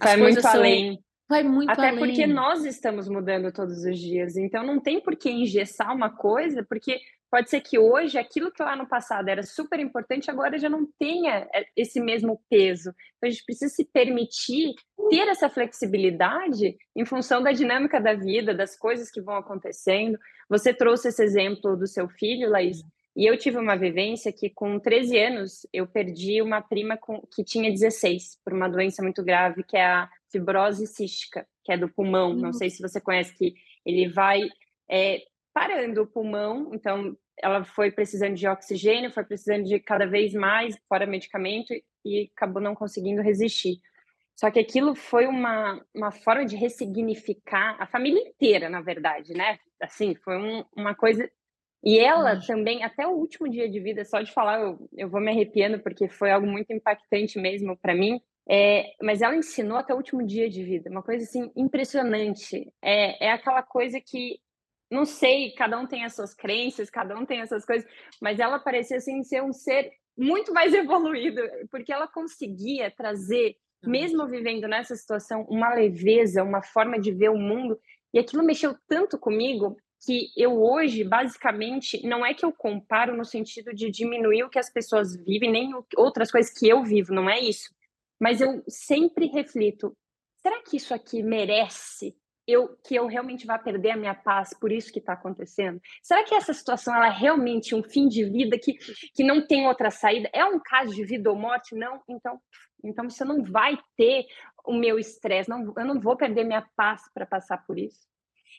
vai muito além. São, vai muito Até além. porque nós estamos mudando todos os dias, então não tem por que engessar uma coisa, porque pode ser que hoje aquilo que lá no passado era super importante agora já não tenha é, esse mesmo peso. Então a gente precisa se permitir ter essa flexibilidade em função da dinâmica da vida, das coisas que vão acontecendo. Você trouxe esse exemplo do seu filho, Laís, e eu tive uma vivência que com 13 anos eu perdi uma prima com, que tinha 16 por uma doença muito grave que é a fibrose cística, que é do pulmão. Não sei se você conhece que ele vai é, parando o pulmão, então ela foi precisando de oxigênio, foi precisando de cada vez mais, fora medicamento, e acabou não conseguindo resistir. Só que aquilo foi uma, uma forma de ressignificar a família inteira, na verdade, né? Assim, foi um, uma coisa. E ela uhum. também, até o último dia de vida, só de falar, eu, eu vou me arrepiando, porque foi algo muito impactante mesmo para mim. É, mas ela ensinou até o último dia de vida, uma coisa assim impressionante. É, é aquela coisa que não sei, cada um tem as suas crenças, cada um tem as suas coisas, mas ela parecia assim ser um ser muito mais evoluído, porque ela conseguia trazer, mesmo vivendo nessa situação, uma leveza, uma forma de ver o mundo, e aquilo mexeu tanto comigo que eu hoje, basicamente, não é que eu comparo no sentido de diminuir o que as pessoas vivem, nem outras coisas que eu vivo, não é isso. Mas eu sempre reflito: será que isso aqui merece eu, que eu realmente vá perder a minha paz por isso que está acontecendo? Será que essa situação ela é realmente um fim de vida que, que não tem outra saída? É um caso de vida ou morte? Não? Então, então você não vai ter o meu estresse, não, eu não vou perder minha paz para passar por isso.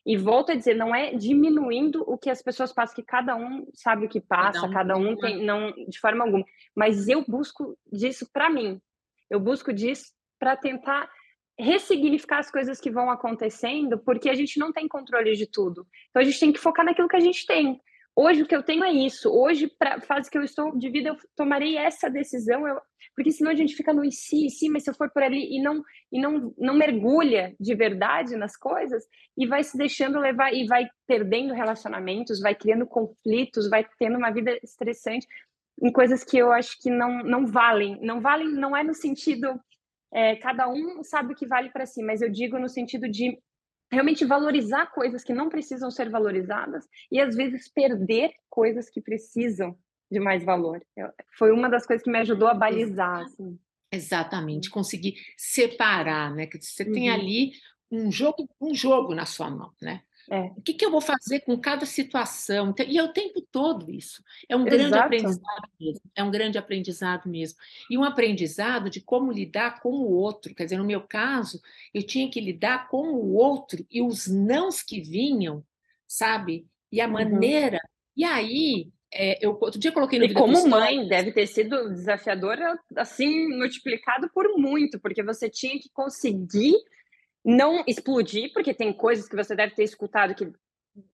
E volto a dizer, não é diminuindo o que as pessoas passam, que cada um sabe o que passa, cada um, cada um tem, não de forma alguma. Mas eu busco disso para mim. Eu busco disso para tentar ressignificar as coisas que vão acontecendo, porque a gente não tem controle de tudo. Então a gente tem que focar naquilo que a gente tem. Hoje o que eu tenho é isso. Hoje, para a fase que eu estou de vida, eu tomarei essa decisão, eu... porque senão a gente fica no e si, si, mas se eu for por ali e não e não não mergulha de verdade nas coisas e vai se deixando levar e vai perdendo relacionamentos, vai criando conflitos, vai tendo uma vida estressante em coisas que eu acho que não não valem. Não valem não é no sentido é, cada um sabe o que vale para si, mas eu digo no sentido de realmente valorizar coisas que não precisam ser valorizadas e às vezes perder coisas que precisam de mais valor. Foi uma das coisas que me ajudou a balizar. Assim. Exatamente, conseguir separar, né? Que você uhum. tem ali um jogo, um jogo na sua mão, né? É. O que, que, eu vou fazer com cada situação? E é o tempo todo isso. É um grande Exato. aprendizado mesmo. É um grande aprendizado mesmo. E um aprendizado de como lidar com o outro. Quer dizer, no meu caso, eu tinha que lidar com o outro e os nãos que vinham, sabe? E a uhum. maneira. E aí, é, eu outro dia coloquei no E como mãe, deve ter sido desafiadora, assim, multiplicado por muito, porque você tinha que conseguir não explodir, porque tem coisas que você deve ter escutado que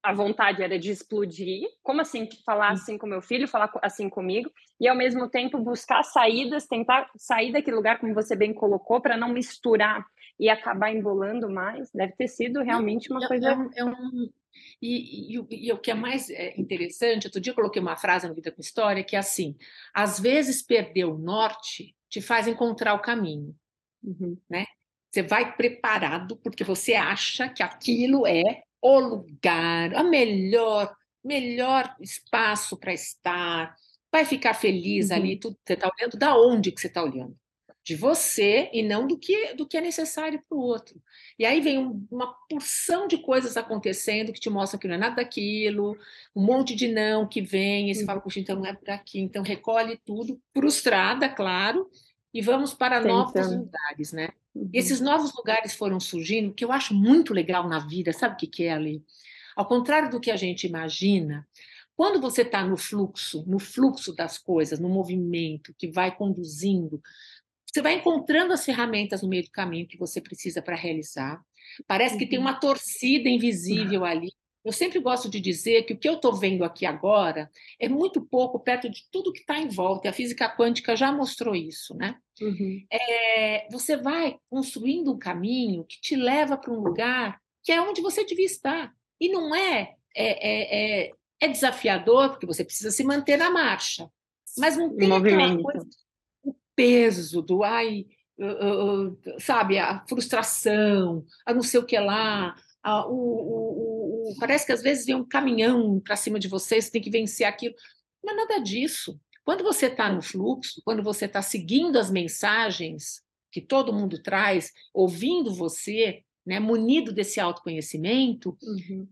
a vontade era de explodir. Como assim falar assim com meu filho, falar assim comigo, e ao mesmo tempo buscar saídas, tentar sair daquele lugar, como você bem colocou, para não misturar e acabar embolando mais. Deve ter sido realmente uma é, coisa. É um, é um... E, e, e, o que é mais interessante, outro dia eu coloquei uma frase no Vida com História que é assim: às vezes perder o norte te faz encontrar o caminho. Uhum. Né? Você vai preparado porque você acha que aquilo é o lugar, a melhor, melhor espaço para estar. Vai ficar feliz uhum. ali, tudo você está olhando da onde que você está olhando? De você e não do que do que é necessário para o outro. E aí vem um, uma porção de coisas acontecendo que te mostram que não é nada daquilo, um monte de não que vem, e você uhum. fala, puxa, então não é por aqui, então recolhe tudo, frustrada, claro, e vamos para novos lugares, né? Uhum. Esses novos lugares foram surgindo, que eu acho muito legal na vida, sabe o que, que é ali? Ao contrário do que a gente imagina, quando você está no fluxo, no fluxo das coisas, no movimento que vai conduzindo, você vai encontrando as ferramentas no meio do caminho que você precisa para realizar. Parece que tem uhum. uma torcida invisível ali eu sempre gosto de dizer que o que eu estou vendo aqui agora é muito pouco perto de tudo que está em volta, e a física quântica já mostrou isso, né? Uhum. É, você vai construindo um caminho que te leva para um lugar que é onde você devia estar. E não é, é, é, é desafiador, porque você precisa se manter na marcha, mas não tem movimento. Coisa, o peso do ai, uh, uh, sabe, a frustração, a não sei o que lá, a, o, o parece que às vezes vem um caminhão para cima de você, você tem que vencer aquilo. É nada disso. Quando você está no fluxo, quando você está seguindo as mensagens que todo mundo traz, ouvindo você, né, munido desse autoconhecimento, uhum.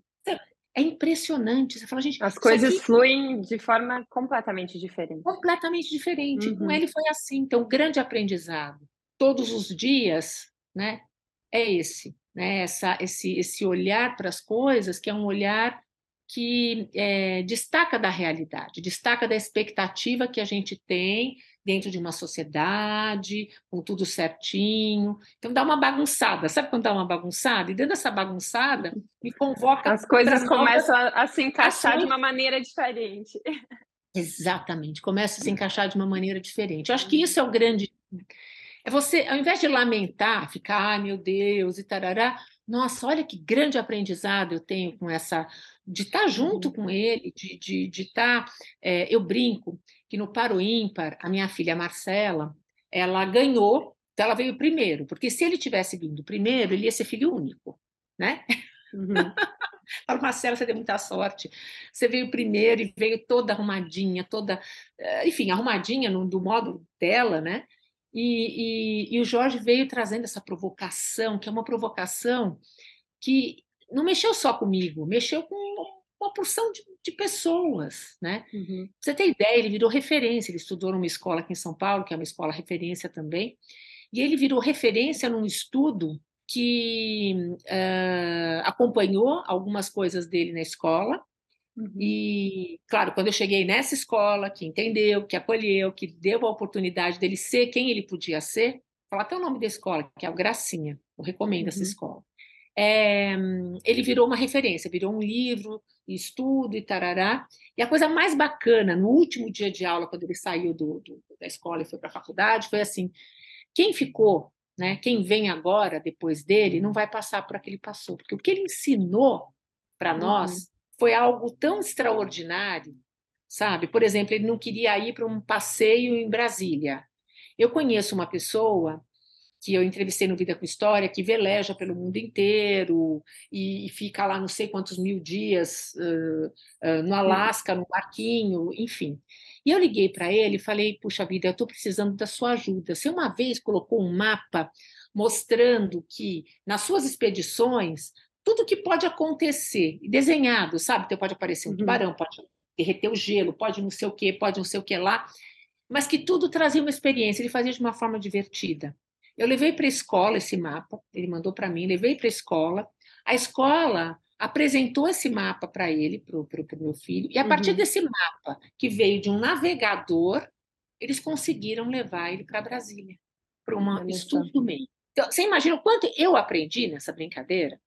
é impressionante. Você fala, gente, as coisas aqui... fluem de forma completamente diferente. Completamente diferente. Uhum. Com ele foi assim. Então, grande aprendizado. Todos os dias, né? É esse né? Essa, esse, esse olhar para as coisas, que é um olhar que é, destaca da realidade, destaca da expectativa que a gente tem dentro de uma sociedade, com tudo certinho. Então dá uma bagunçada. Sabe quando dá uma bagunçada? E dentro dessa bagunçada, me convoca. As coisas começam a, a, se encaixar ações. de uma maneira diferente. Exatamente, começa a se encaixar de uma maneira diferente. Eu acho que isso é o grande é você, ao invés de lamentar, ficar, ai meu Deus, e tarará, nossa, olha que grande aprendizado eu tenho com essa, de estar junto uhum. com ele, de, de, de estar. É, eu brinco que no Paro Ímpar, a minha filha Marcela, ela ganhou, então ela veio primeiro, porque se ele tivesse vindo primeiro, ele ia ser filho único, né? Uhum. Falo, Marcela, você deu muita sorte. Você veio primeiro e veio toda arrumadinha, toda, eh, enfim, arrumadinha no, do modo dela, né? E, e, e, o Jorge veio trazendo essa provocação, que é uma provocação que não mexeu só comigo, mexeu com uma porção de, de pessoas, né? Uhum. Você tem ideia, ele virou referência, ele estudou numa escola aqui em São Paulo, que é uma escola referência também, e ele virou referência num estudo que uh, acompanhou algumas coisas dele na escola, Uhum. E, claro, quando eu cheguei nessa escola, que entendeu, que acolheu, que deu a oportunidade dele ser quem ele podia ser, falar até o nome da escola, que é o Gracinha, eu recomendo uhum. essa escola. É, ele virou uma referência, virou um livro, estudo e tarará. E a coisa mais bacana, no último dia de aula, quando ele saiu do, do, da escola e foi para a faculdade, foi assim: quem ficou, né, quem vem agora, depois dele, não vai passar por aquele passou, porque o que ele ensinou para uhum. nós foi algo tão extraordinário, sabe? Por exemplo, ele não queria ir para um passeio em Brasília. Eu conheço uma pessoa que eu entrevistei no Vida com História, que veleja pelo mundo inteiro e, fica lá não sei quantos mil dias uh, uh, no Alasca, no barquinho, enfim. E eu liguei para ele e falei: Puxa vida, eu estou precisando da sua ajuda. Você uma vez colocou um mapa mostrando que nas suas expedições tudo que pode acontecer, desenhado, sabe? Então pode aparecer um uhum. tubarão, pode derreter o gelo, pode não sei o que, pode não sei o que lá, mas que tudo trazia uma experiência, ele fazia de uma forma divertida. Eu levei para a escola esse mapa, ele mandou para mim, levei para a escola. A escola apresentou esse mapa para ele, para o meu filho, e a partir uhum. desse mapa, que veio de um navegador, eles conseguiram levar ele para Brasília, para um estudo do meio. Então, você imagina o quanto eu aprendi nessa brincadeira?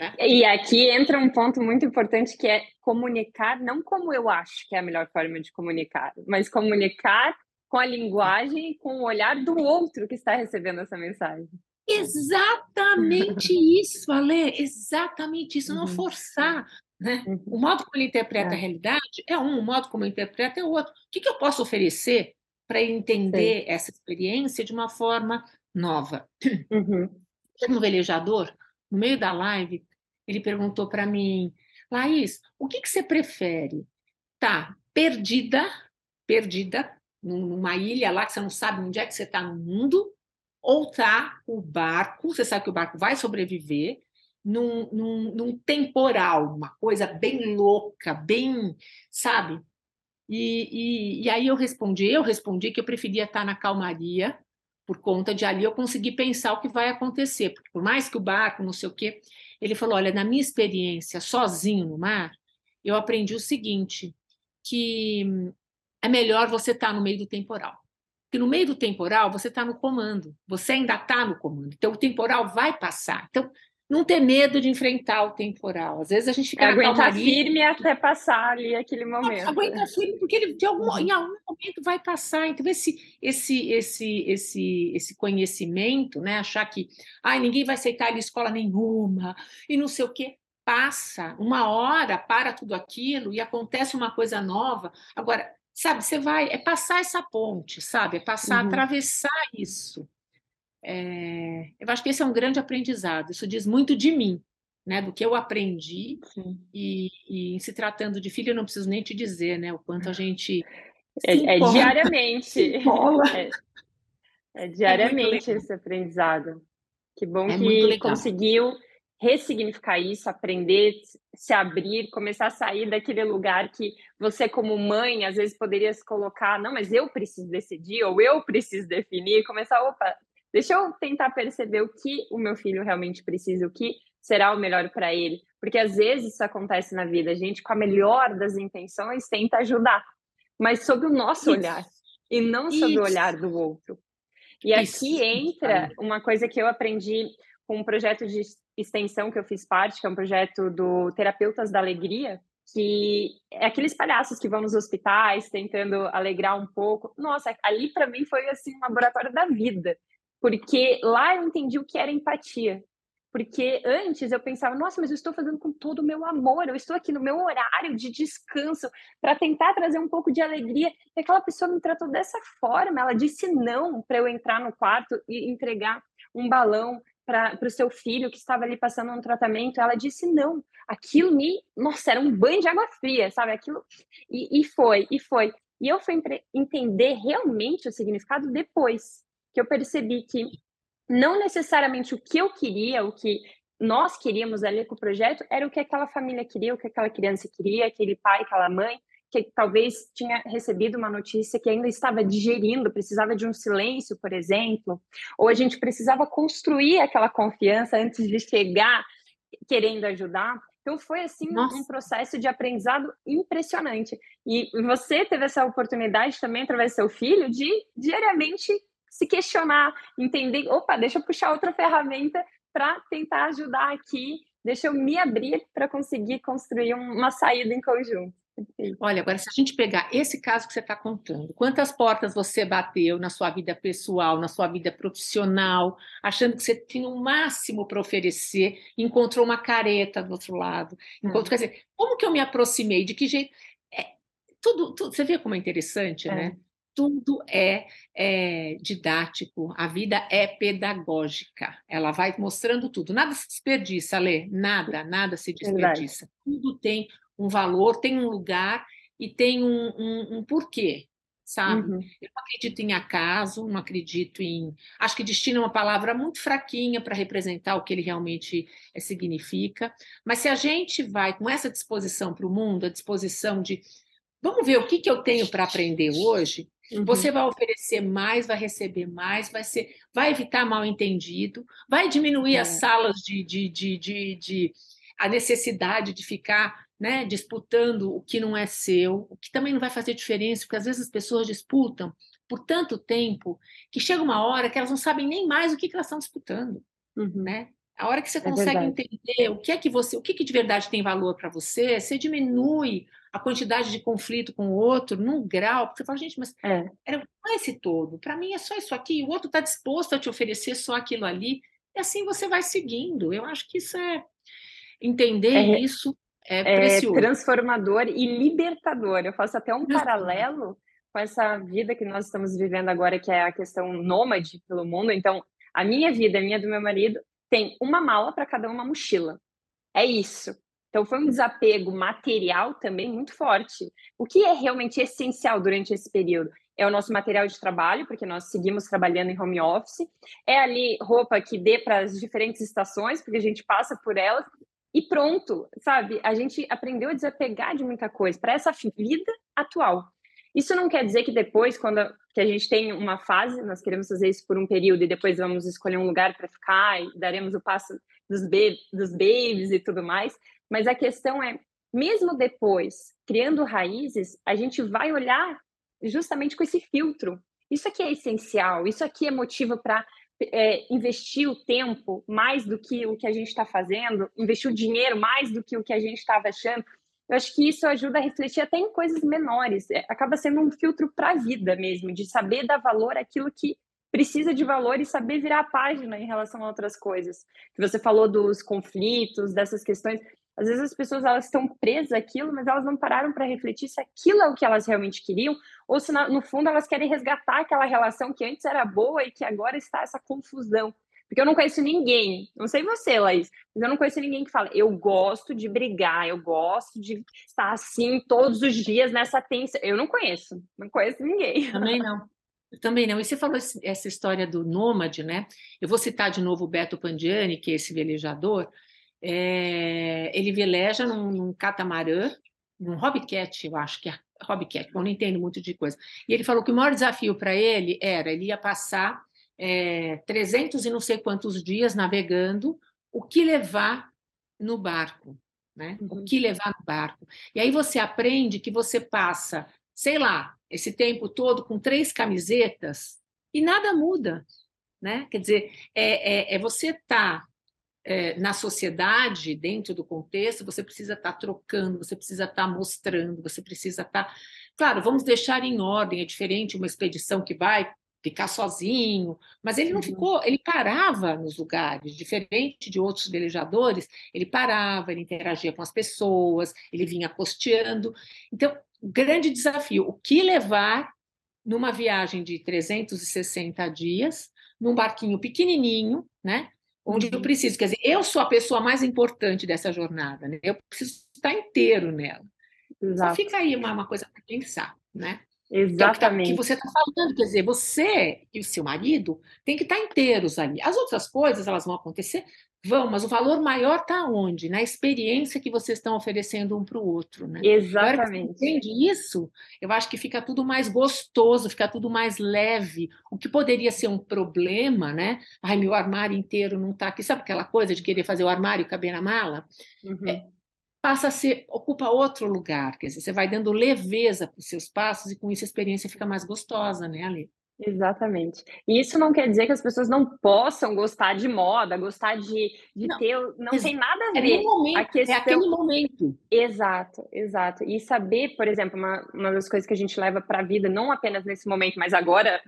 Né? E aqui entra um ponto muito importante que é comunicar, não como eu acho que é a melhor forma de comunicar, mas comunicar com a linguagem, com o olhar do outro que está recebendo essa mensagem. Exatamente isso, Ale, exatamente isso, não uhum. forçar. Né? Uhum. O modo como ele interpreta é. a realidade é um, o modo como ele interpreta é outro. O que, que eu posso oferecer para entender Sim. essa experiência de uma forma nova? Uhum. Um velejador, no meio da live, ele perguntou para mim, Laís, o que, que você prefere? Tá perdida, perdida, numa ilha lá que você não sabe onde é que você está no mundo, ou tá o barco, você sabe que o barco vai sobreviver, num, num, num temporal, uma coisa bem louca, bem, sabe? E, e, e, aí eu respondi, eu respondi que eu preferia estar na calmaria, por conta de ali eu conseguir pensar o que vai acontecer, porque por mais que o barco, não sei o quê, ele falou, olha, na minha experiência sozinho no mar, eu aprendi o seguinte, que é melhor você estar no meio do temporal. Porque no meio do temporal você está no comando, você ainda está no comando. Então o temporal vai passar. Então não ter medo de enfrentar o temporal. Às vezes a gente fica aguentar firme até passar ali aquele momento. Aguenta firme porque ele de algum, em algum momento vai passar. Então esse esse esse esse esse conhecimento, né, achar que ai ninguém vai aceitar ele escola nenhuma e não sei o quê, passa uma hora para tudo aquilo e acontece uma coisa nova. Agora sabe, você vai, é passar essa ponte, sabe, é passar, uhum. atravessar isso. É, eu acho que esse é um grande aprendizado, isso diz muito de mim, né, do que eu aprendi, e, e, se tratando de filho, eu não preciso nem te dizer, né, o quanto a gente... É, é diariamente, é, é, diariamente esse aprendizado. Que bom é que conseguiu ressignificar isso, aprender, se abrir, começar a sair daquele lugar que você, como mãe, às vezes poderia se colocar, não, mas eu preciso decidir, ou eu preciso definir, começar, opa, deixa eu tentar perceber o que o meu filho realmente precisa, o que será o melhor para ele. Porque às vezes isso acontece na vida, a gente, com a melhor das intenções, tenta ajudar, mas sob o nosso isso. olhar, e não sob isso. o olhar do outro. E isso. aqui entra uma coisa que eu aprendi com um projeto de extensão que eu fiz parte, que é um projeto do Terapeutas da Alegria, que é aqueles palhaços que vão nos hospitais tentando alegrar um pouco. Nossa, ali para mim foi assim um laboratório da vida, porque lá eu entendi o que era empatia. Porque antes eu pensava, nossa, mas eu estou fazendo com todo o meu amor, eu estou aqui no meu horário de descanso para tentar trazer um pouco de alegria. E aquela pessoa me tratou dessa forma, ela disse não para eu entrar no quarto e entregar um balão para o seu filho que estava ali passando um tratamento, ela disse não. Aquilo me, nossa, era um banho de água fria, sabe? Aquilo e, e foi, e foi. E eu fui entender realmente o significado depois que eu percebi que não necessariamente o que eu queria, o que nós queríamos ali com o projeto, era o que aquela família queria, o que aquela criança queria, aquele pai, aquela mãe, que talvez tinha recebido uma notícia que ainda estava digerindo, precisava de um silêncio, por exemplo, ou a gente precisava construir aquela confiança antes de chegar querendo ajudar. Então foi assim Nossa. um processo de aprendizado impressionante. E você teve essa oportunidade também através do seu filho de diariamente se questionar, entender, opa, deixa eu puxar outra ferramenta para tentar ajudar aqui, deixa eu me abrir para conseguir construir uma saída em conjunto. Olha, agora, se a gente pegar esse caso que você está contando, quantas portas você bateu na sua vida pessoal, na sua vida profissional, achando que você tinha o um máximo para oferecer, encontrou uma careta do outro lado. Encontrou, hum. Quer dizer, como que eu me aproximei? De que jeito? É, tudo, tudo, você vê como é interessante, é. né? Tudo é, é, didático, a vida é pedagógica, ela vai mostrando tudo. Nada se desperdiça, Lê, nada, nada se desperdiça. Tudo tem um valor, tem um lugar e tem um, um, um porquê sabe? Uhum. Eu não acredito em acaso, não acredito em. Acho que destino é uma palavra muito fraquinha para representar o que ele realmente eh, significa. Mas se a gente vai com essa disposição para o mundo, a disposição de vamos ver o que, que eu tenho para aprender hoje, uhum. você vai oferecer mais, vai receber mais, vai ser, vai evitar mal entendido, vai diminuir é. as salas de, de, de, de, de a necessidade de ficar né, disputando o que não é seu, o que também não vai fazer diferença, porque às vezes as pessoas disputam por tanto tempo que chega uma hora que elas não sabem nem mais o que, que elas estão disputando, uhum. né? A hora que você é consegue entender o que é que você, o que, que de verdade tem valor para você, você diminui a quantidade de conflito com o outro num grau, porque você fala, gente, mas é. era esse todo, para mim é só isso aqui, o outro está disposto a te oferecer só aquilo ali, e assim você vai seguindo. Eu acho que isso é entender é. isso é, é transformador e libertador. Eu faço até um paralelo com essa vida que nós estamos vivendo agora, que é a questão nômade pelo mundo. Então, a minha vida, a minha do meu marido, tem uma mala para cada uma mochila. É isso. Então, foi um desapego material também muito forte. O que é realmente essencial durante esse período? É o nosso material de trabalho, porque nós seguimos trabalhando em home office. É ali roupa que dê para as diferentes estações, porque a gente passa por elas e pronto, sabe? A gente aprendeu a desapegar de muita coisa para essa vida atual. Isso não quer dizer que depois, quando a, que a gente tem uma fase, nós queremos fazer isso por um período e depois vamos escolher um lugar para ficar e daremos o passo dos, dos babies e tudo mais. Mas a questão é, mesmo depois, criando raízes, a gente vai olhar justamente com esse filtro. Isso aqui é essencial, isso aqui é motivo para é, investir o tempo mais do que o que a gente está fazendo, investir o dinheiro mais do que o que a gente estava achando, eu acho que isso ajuda a refletir até em coisas menores. É, acaba sendo um filtro para a vida mesmo, de saber dar valor àquilo que precisa de valor e saber virar a página em relação a outras coisas. Que você falou dos conflitos, dessas questões. Às vezes as pessoas elas estão presas àquilo, mas elas não pararam para refletir se aquilo é o que elas realmente queriam, ou se no fundo elas querem resgatar aquela relação que antes era boa e que agora está essa confusão. Porque eu não conheço ninguém, não sei você, Laís, mas eu não conheço ninguém que fala, eu gosto de brigar, eu gosto de estar assim todos os dias nessa tensão. Eu não conheço, não conheço ninguém. Também não. Eu também não. E você falou essa história do nômade, né? Eu vou citar de novo o Beto Pandiani, que é esse velejador, é, ele veleja num, num catamarã, num hobbycat, eu acho que é hobbycat, eu não entendo muito de coisa. E ele falou que o maior desafio para ele era, ele ia passar é, 300 e não sei quantos dias navegando, o que levar no barco, né? Uhum. O que levar no barco. E aí você aprende que você passa, sei lá, esse tempo todo com três camisetas e nada muda, né? Quer dizer, é, é, é você estar tá é, na sociedade, dentro do contexto, você precisa estar tá trocando, você precisa estar tá mostrando, você precisa estar. Tá... Claro, vamos deixar em ordem, é diferente uma expedição que vai ficar sozinho, mas ele não uhum. ficou, ele parava nos lugares, diferente de outros velejadores, ele parava, ele interagia com as pessoas, ele vinha costeando. Então, grande desafio, o que levar numa viagem de 360 dias, num barquinho pequenininho, né? Onde eu preciso. Quer dizer, eu sou a pessoa mais importante dessa jornada, né? Eu preciso estar inteiro nela. Exato. Só fica aí uma, uma coisa para pensar, né? Exatamente. É o que, que você está falando, quer dizer, você e o seu marido têm que estar inteiros ali. As outras coisas, elas vão acontecer, Vão, mas o valor maior está onde? Na experiência que vocês estão oferecendo um para o outro, né? Exatamente. Entende isso? Eu acho que fica tudo mais gostoso, fica tudo mais leve. O que poderia ser um problema, né? Ai, meu armário inteiro não está aqui. Sabe aquela coisa de querer fazer o armário caber na mala? Uhum. É, passa a ser, ocupa outro lugar. Quer dizer, você vai dando leveza para os seus passos e com isso a experiência fica mais gostosa, né, Ale? Exatamente. E isso não quer dizer que as pessoas não possam gostar de moda, gostar de, de não, ter. Não tem nada a é ver. É, momento, a questão... é aquele momento. Exato, exato. E saber, por exemplo, uma, uma das coisas que a gente leva para a vida, não apenas nesse momento, mas agora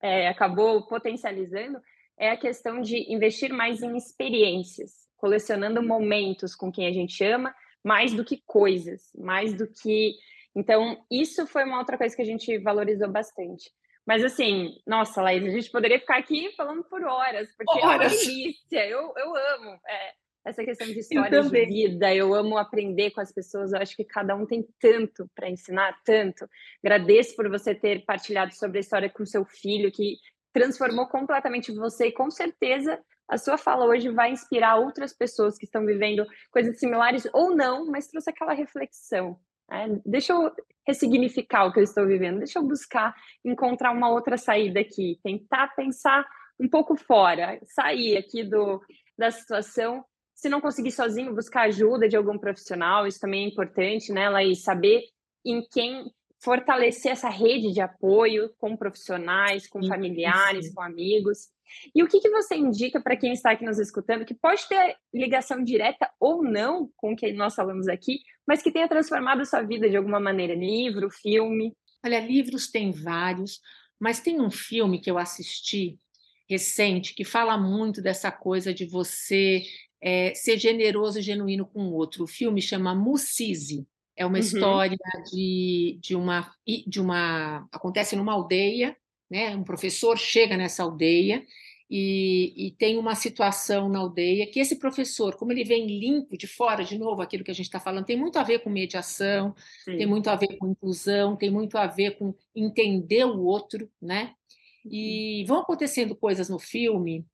é, acabou potencializando, é a questão de investir mais em experiências, colecionando momentos com quem a gente ama, mais do que coisas, mais do que Então, isso foi uma outra coisa que a gente valorizou bastante. Mas assim, nossa, Laís, a gente poderia ficar aqui falando por horas, porque horas. é uma delícia. Eu, eu amo é, essa questão de histórias de vida, eu amo aprender com as pessoas. Eu acho que cada um tem tanto para ensinar, tanto. Agradeço por você ter partilhado sobre a história com seu filho, que transformou completamente você, e com certeza a sua fala hoje vai inspirar outras pessoas que estão vivendo coisas similares ou não, mas trouxe aquela reflexão. Né? Deixa eu ressignificar o que eu estou vivendo, deixa eu buscar encontrar uma outra saída aqui, tentar pensar um pouco fora, sair aqui do, da situação. Se não conseguir sozinho, buscar ajuda de algum profissional, isso também é importante, né, Laís? Saber em quem fortalecer essa rede de apoio com profissionais, com familiares, com amigos. E o que, que você indica para quem está aqui nos escutando, que pode ter ligação direta ou não com o que nós falamos aqui, mas que tenha transformado a sua vida de alguma maneira? Livro, filme? Olha, livros tem vários, mas tem um filme que eu assisti recente que fala muito dessa coisa de você é, ser generoso e genuíno com o outro. O filme chama Mucise. É uma uhum. história de, de, uma, de uma. Acontece numa aldeia, né? Um professor chega nessa aldeia e, e, tem uma situação na aldeia que esse professor, como ele vem limpo de fora, de novo, aquilo que a gente está falando, tem muito a ver com mediação, Sim. tem muito a ver com inclusão, tem muito a ver com entender o outro, né? E vão acontecendo coisas no filme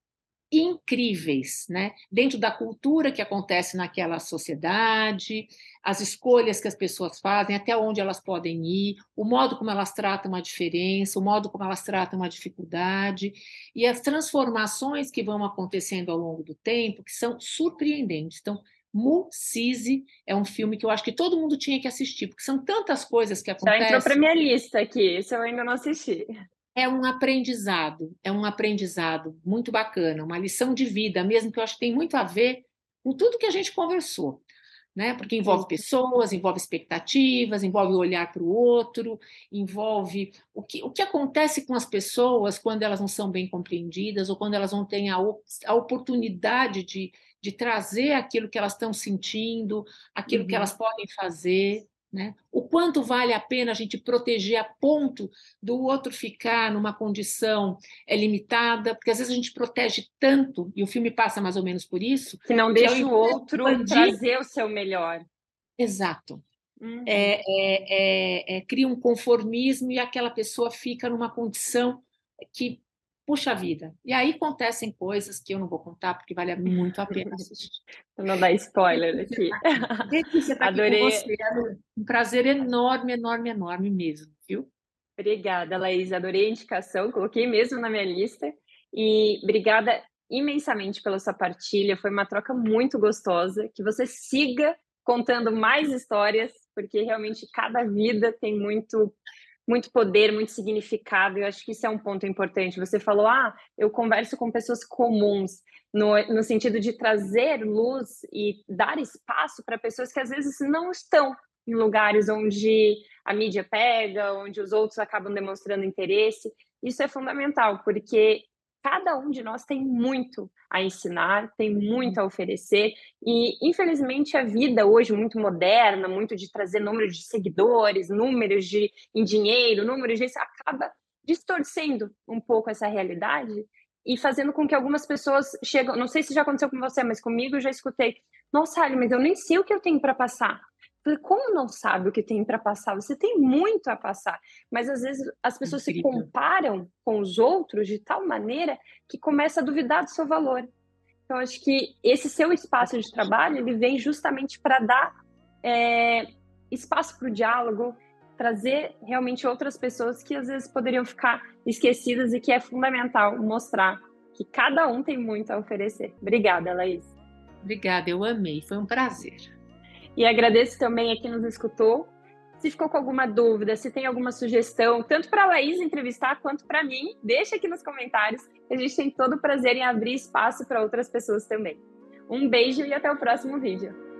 incríveis, né? Dentro da cultura que acontece naquela sociedade, as escolhas que as pessoas fazem, até onde elas podem ir, o modo como elas tratam a diferença, o modo como elas tratam a dificuldade e as transformações que vão acontecendo ao longo do tempo, que são surpreendentes. Então, Mucise é um filme que eu acho que todo mundo tinha que assistir, porque são tantas coisas que acontecem. Já entrou para minha lista aqui, esse eu ainda não assisti. É um aprendizado, é um aprendizado muito bacana, uma lição de vida mesmo, que eu acho que tem muito a ver com tudo que a gente conversou né? Porque envolve pessoas, envolve expectativas, envolve olhar para o outro, envolve o que, o que acontece com as pessoas quando elas não são bem compreendidas ou quando elas não têm a, a oportunidade de, de trazer aquilo que elas estão sentindo, aquilo uhum. que elas podem fazer. Né? O quanto vale a pena a gente proteger a ponto do outro ficar numa condição é, limitada, porque às vezes a gente protege tanto, e o filme passa mais ou menos por isso. Que não deixa que o outro trazer o seu melhor. Exato. Uhum. É, é, é, cria um conformismo e aquela pessoa fica numa condição que puxa vida. E aí acontecem coisas que eu não vou contar, porque vale muito a pena assistir. não dá spoiler aqui. Você tá Adorei. Você. Um prazer enorme, enorme, enorme mesmo, viu? Obrigada, Laís. Adorei a indicação, coloquei mesmo na minha lista. E obrigada imensamente pela sua partilha. Foi uma troca muito gostosa. Que você siga contando mais histórias, porque realmente cada vida tem muito muito poder, muito significado. Eu acho que isso é um ponto importante. Você falou, ah, eu converso com pessoas comuns, no, no sentido de trazer luz e dar espaço para pessoas que às vezes não estão em lugares onde a mídia pega, onde os outros acabam demonstrando interesse. Isso é fundamental, porque cada um de nós tem muito a ensinar, tem muito a oferecer, e infelizmente a vida hoje muito moderna, muito de trazer números de seguidores, números de em dinheiro, números de acaba distorcendo um pouco essa realidade e fazendo com que algumas pessoas chegam, não sei se já aconteceu com você, mas comigo eu já escutei, nossa, Ali, mas eu nem sei o que eu tenho para passar. Falei, como não sabe o que tem para passar? Você tem muito a passar, mas às vezes as pessoas Incrível. se comparam com os outros de tal maneira que começa a duvidar do seu valor. Então, acho que esse seu espaço de trabalho ele vem justamente para dar é, espaço para o diálogo, trazer realmente outras pessoas que às vezes poderiam ficar esquecidas e que é fundamental mostrar que cada um tem muito a oferecer. Obrigada, Laís. Obrigada, eu amei, foi um prazer. E agradeço também a quem nos escutou. Se ficou com alguma dúvida, se tem alguma sugestão, tanto para a Laís entrevistar quanto para mim, deixa aqui nos comentários. A gente tem todo o prazer em abrir espaço para outras pessoas também. Um beijo e até o próximo vídeo.